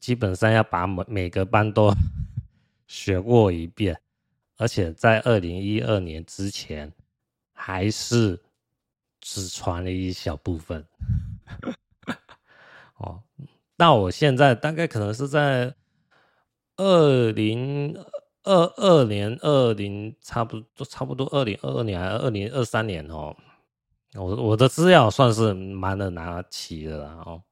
基本上要把每每个班都 学过一遍，而且在二零一二年之前，还是只传了一小部分。哦，那我现在大概可能是在二零。二二年二零差不多差不多二零二二年还是二零二三年哦，我我的资料算是蛮能拿齐的了哦，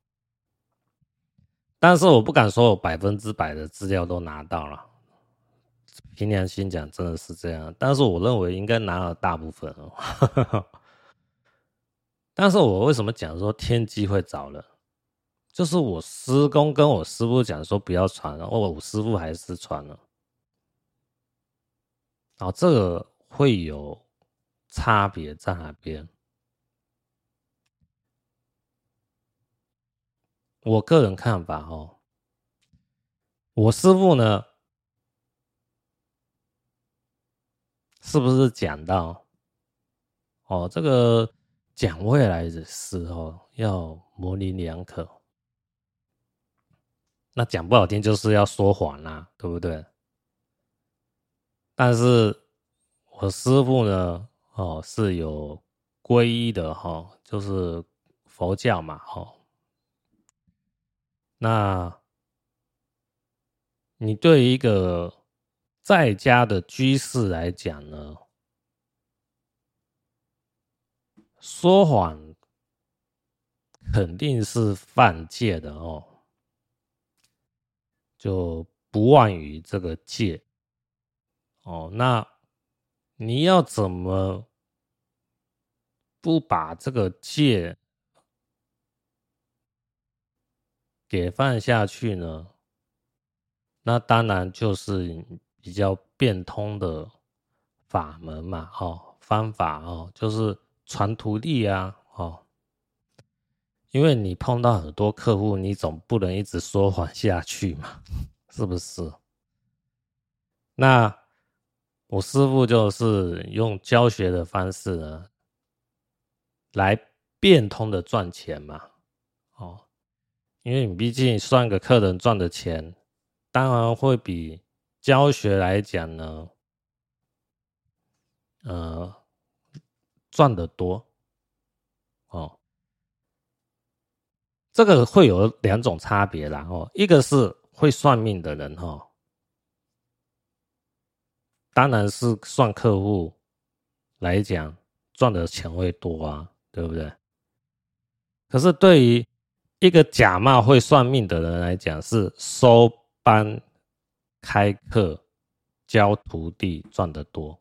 但是我不敢说我百分之百的资料都拿到了，凭良心讲真的是这样，但是我认为应该拿了大部分哦，但是我为什么讲说天机会找人，就是我师公跟我师傅讲说不要传了，我我师傅还是传了。哦，这个会有差别在哪边？我个人看法哦，我师傅呢，是不是讲到哦，这个讲未来的时候要模棱两可？那讲不好听就是要说谎啦，对不对？但是我师傅呢，哦，是有皈依的哈、哦，就是佛教嘛，哦。那，你对于一个在家的居士来讲呢，说谎肯定是犯戒的哦，就不忘于这个戒哦。那你要怎么不把这个戒？给放下去呢，那当然就是比较变通的法门嘛，哦，方法哦，就是传徒弟啊，哦，因为你碰到很多客户，你总不能一直说谎下去嘛，是不是？那我师傅就是用教学的方式呢，来变通的赚钱嘛，哦。因为你毕竟算个客人赚的钱，当然会比教学来讲呢，呃，赚得多哦。这个会有两种差别啦哦，一个是会算命的人哈，当然是算客户来讲赚的钱会多啊，对不对？可是对于一个假冒会算命的人来讲，是收班、开课、教徒弟赚得多，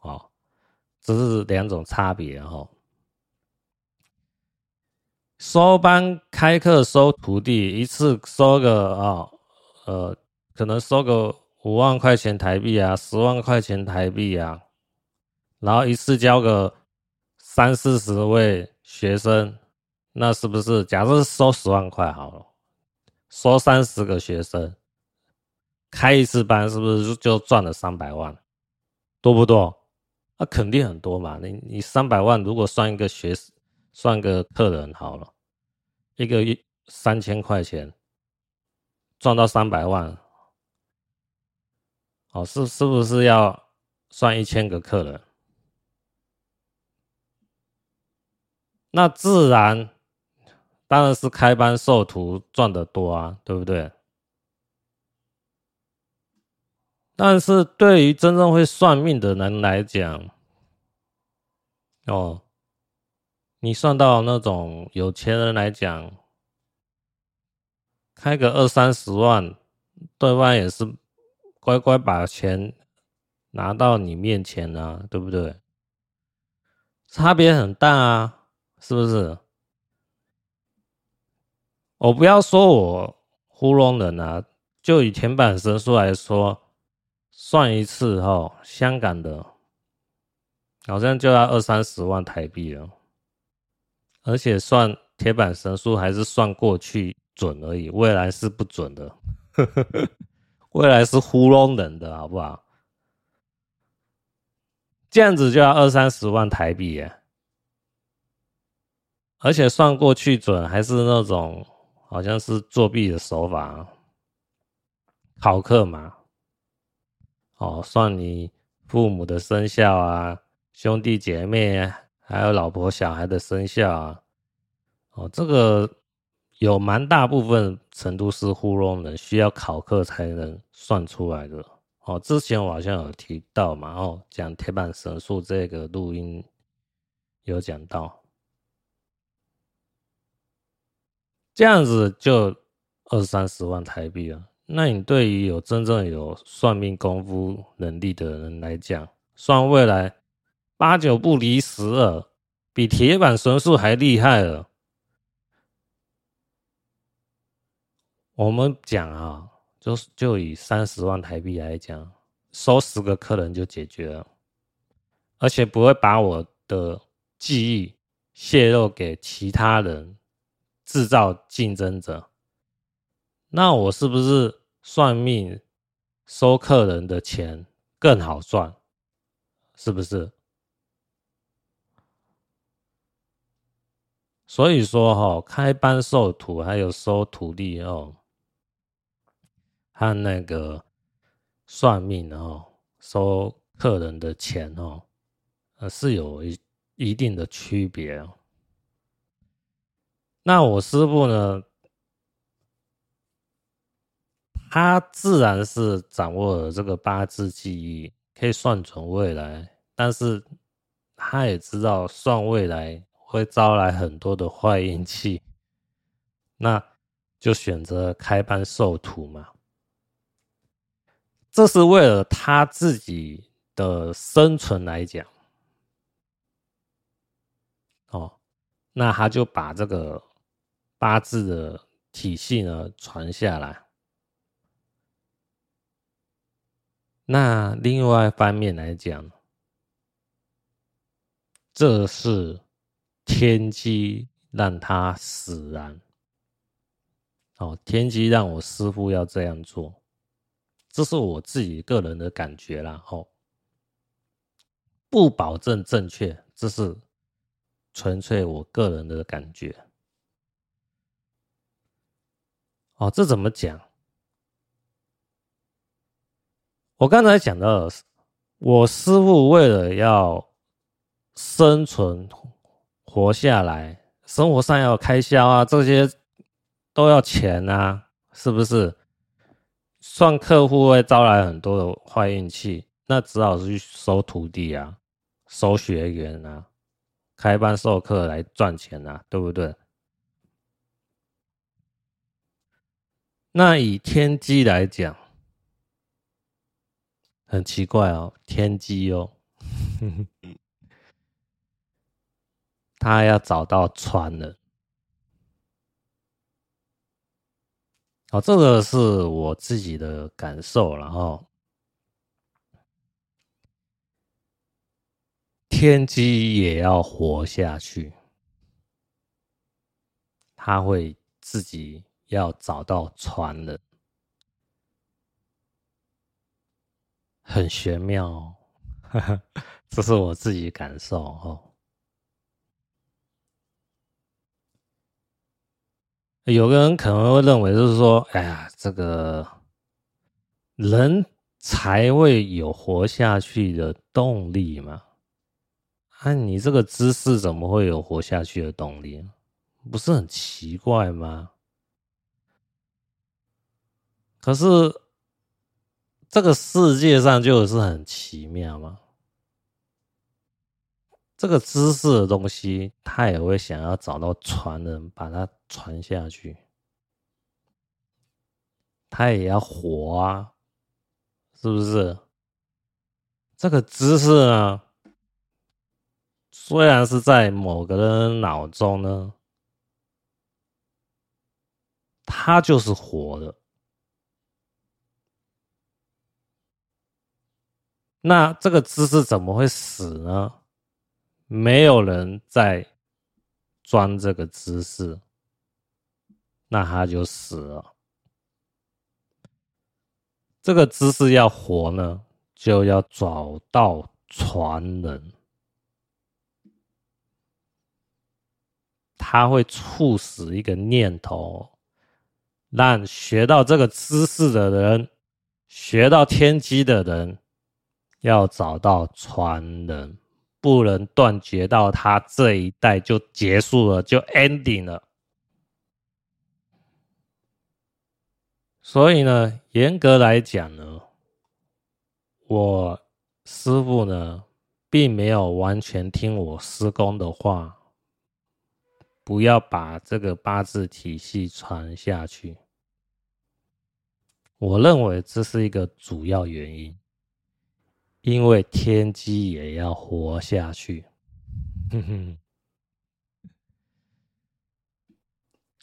哦，这是两种差别哦。收班、开课、收徒弟，一次收个啊、哦，呃，可能收个五万块钱台币啊，十万块钱台币啊，然后一次教个三四十位学生。那是不是？假设收十万块好了，收三十个学生，开一次班，是不是就赚了三百万？多不多？那、肯定很多嘛。你你三百万，如果算一个学，算个客人好了，一个月三千块钱，赚到三百万，哦，是是不是要算一千个客人？那自然。当然是开班授徒赚得多啊，对不对？但是对于真正会算命的人来讲，哦，你算到那种有钱人来讲，开个二三十万，对方也是乖乖把钱拿到你面前啊，对不对？差别很大啊，是不是？我不要说我糊弄人啊，就以铁板神术来说，算一次哈，香港的，好像就要二三十万台币了，而且算铁板神速还是算过去准而已，未来是不准的，未来是糊弄人的，好不好？这样子就要二三十万台币耶，而且算过去准还是那种。好像是作弊的手法，考课嘛，哦，算你父母的生肖啊，兄弟姐妹啊，还有老婆小孩的生肖啊，哦，这个有蛮大部分程度是糊弄人，需要考课才能算出来的。哦，之前我好像有提到嘛，哦，讲铁板神术这个录音有讲到。这样子就二三十万台币了。那你对于有真正有算命功夫能力的人来讲，算未来八九不离十了，比铁板神术还厉害了。我们讲啊，就是就以三十万台币来讲，收十个客人就解决了，而且不会把我的记忆泄露给其他人。制造竞争者，那我是不是算命收客人的钱更好赚？是不是？所以说哈，开班授徒还有收徒弟哦，和那个算命哦，收客人的钱哦，呃，是有一一定的区别哦。那我师傅呢？他自然是掌握了这个八字记忆，可以算准未来，但是他也知道算未来会招来很多的坏运气，那就选择开班授徒嘛。这是为了他自己的生存来讲，哦，那他就把这个八字的体系呢传下来。那另外一方面来讲，这是天机让他使然。哦，天机让我师傅要这样做，这是我自己个人的感觉啦。哦，不保证正确，这是纯粹我个人的感觉。哦，这怎么讲？我刚才讲到，我师傅为了要生存、活下来，生活上要开销啊，这些都要钱啊，是不是？算客户会招来很多的坏运气，那只好是去收徒弟啊，收学员啊，开班授课来赚钱啊，对不对？那以天机来讲。很奇怪哦，天机哦，他要找到船了。哦，这个是我自己的感受，然后天机也要活下去，他会自己要找到船了。很玄妙哦，这是我自己感受哦。有个人可能会认为，就是说，哎呀，这个人才会有活下去的动力嘛？啊，你这个知识怎么会有活下去的动力？不是很奇怪吗？可是。这个世界上就是很奇妙嘛，这个知识的东西，他也会想要找到传人，把它传下去，他也要活啊，是不是？这个知识呢，虽然是在某个人脑中呢，他就是活的。那这个知识怎么会死呢？没有人在装这个知识，那他就死了。这个知识要活呢，就要找到传人，他会促使一个念头，让学到这个知识的人，学到天机的人。要找到传人，不能断绝到他这一代就结束了，就 ending 了。所以呢，严格来讲呢，我师傅呢，并没有完全听我师公的话，不要把这个八字体系传下去。我认为这是一个主要原因。因为天机也要活下去，哼哼。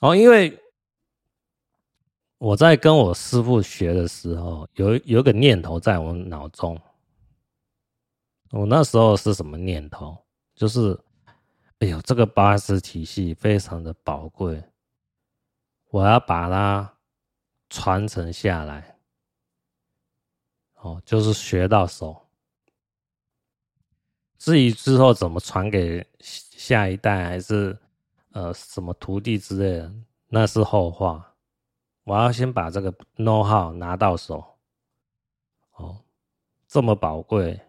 哦，因为我在跟我师父学的时候，有有个念头在我脑中。我那时候是什么念头？就是，哎呦，这个八字体系非常的宝贵，我要把它传承下来，哦，就是学到手。至于之后怎么传给下一代，还是呃什么徒弟之类的，那是后话。我要先把这个 know how 拿到手，哦，这么宝贵，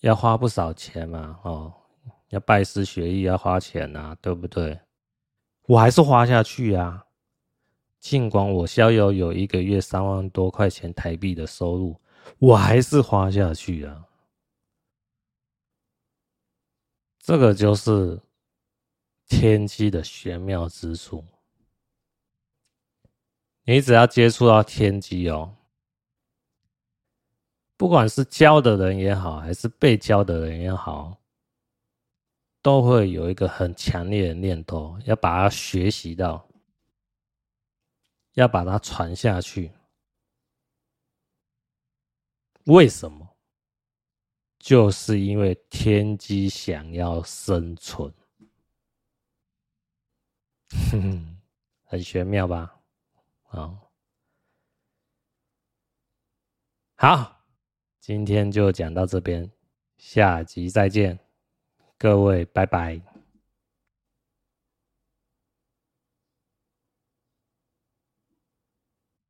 要花不少钱嘛，哦，要拜师学艺要花钱呐，对不对？我还是花下去啊，尽管我逍遥有一个月三万多块钱台币的收入，我还是花下去啊。这个就是天机的玄妙之处。你只要接触到天机哦，不管是教的人也好，还是被教的人也好，都会有一个很强烈的念头，要把它学习到，要把它传下去。为什么？就是因为天机想要生存，哼哼，很玄妙吧？好，好，今天就讲到这边，下集再见，各位，拜拜。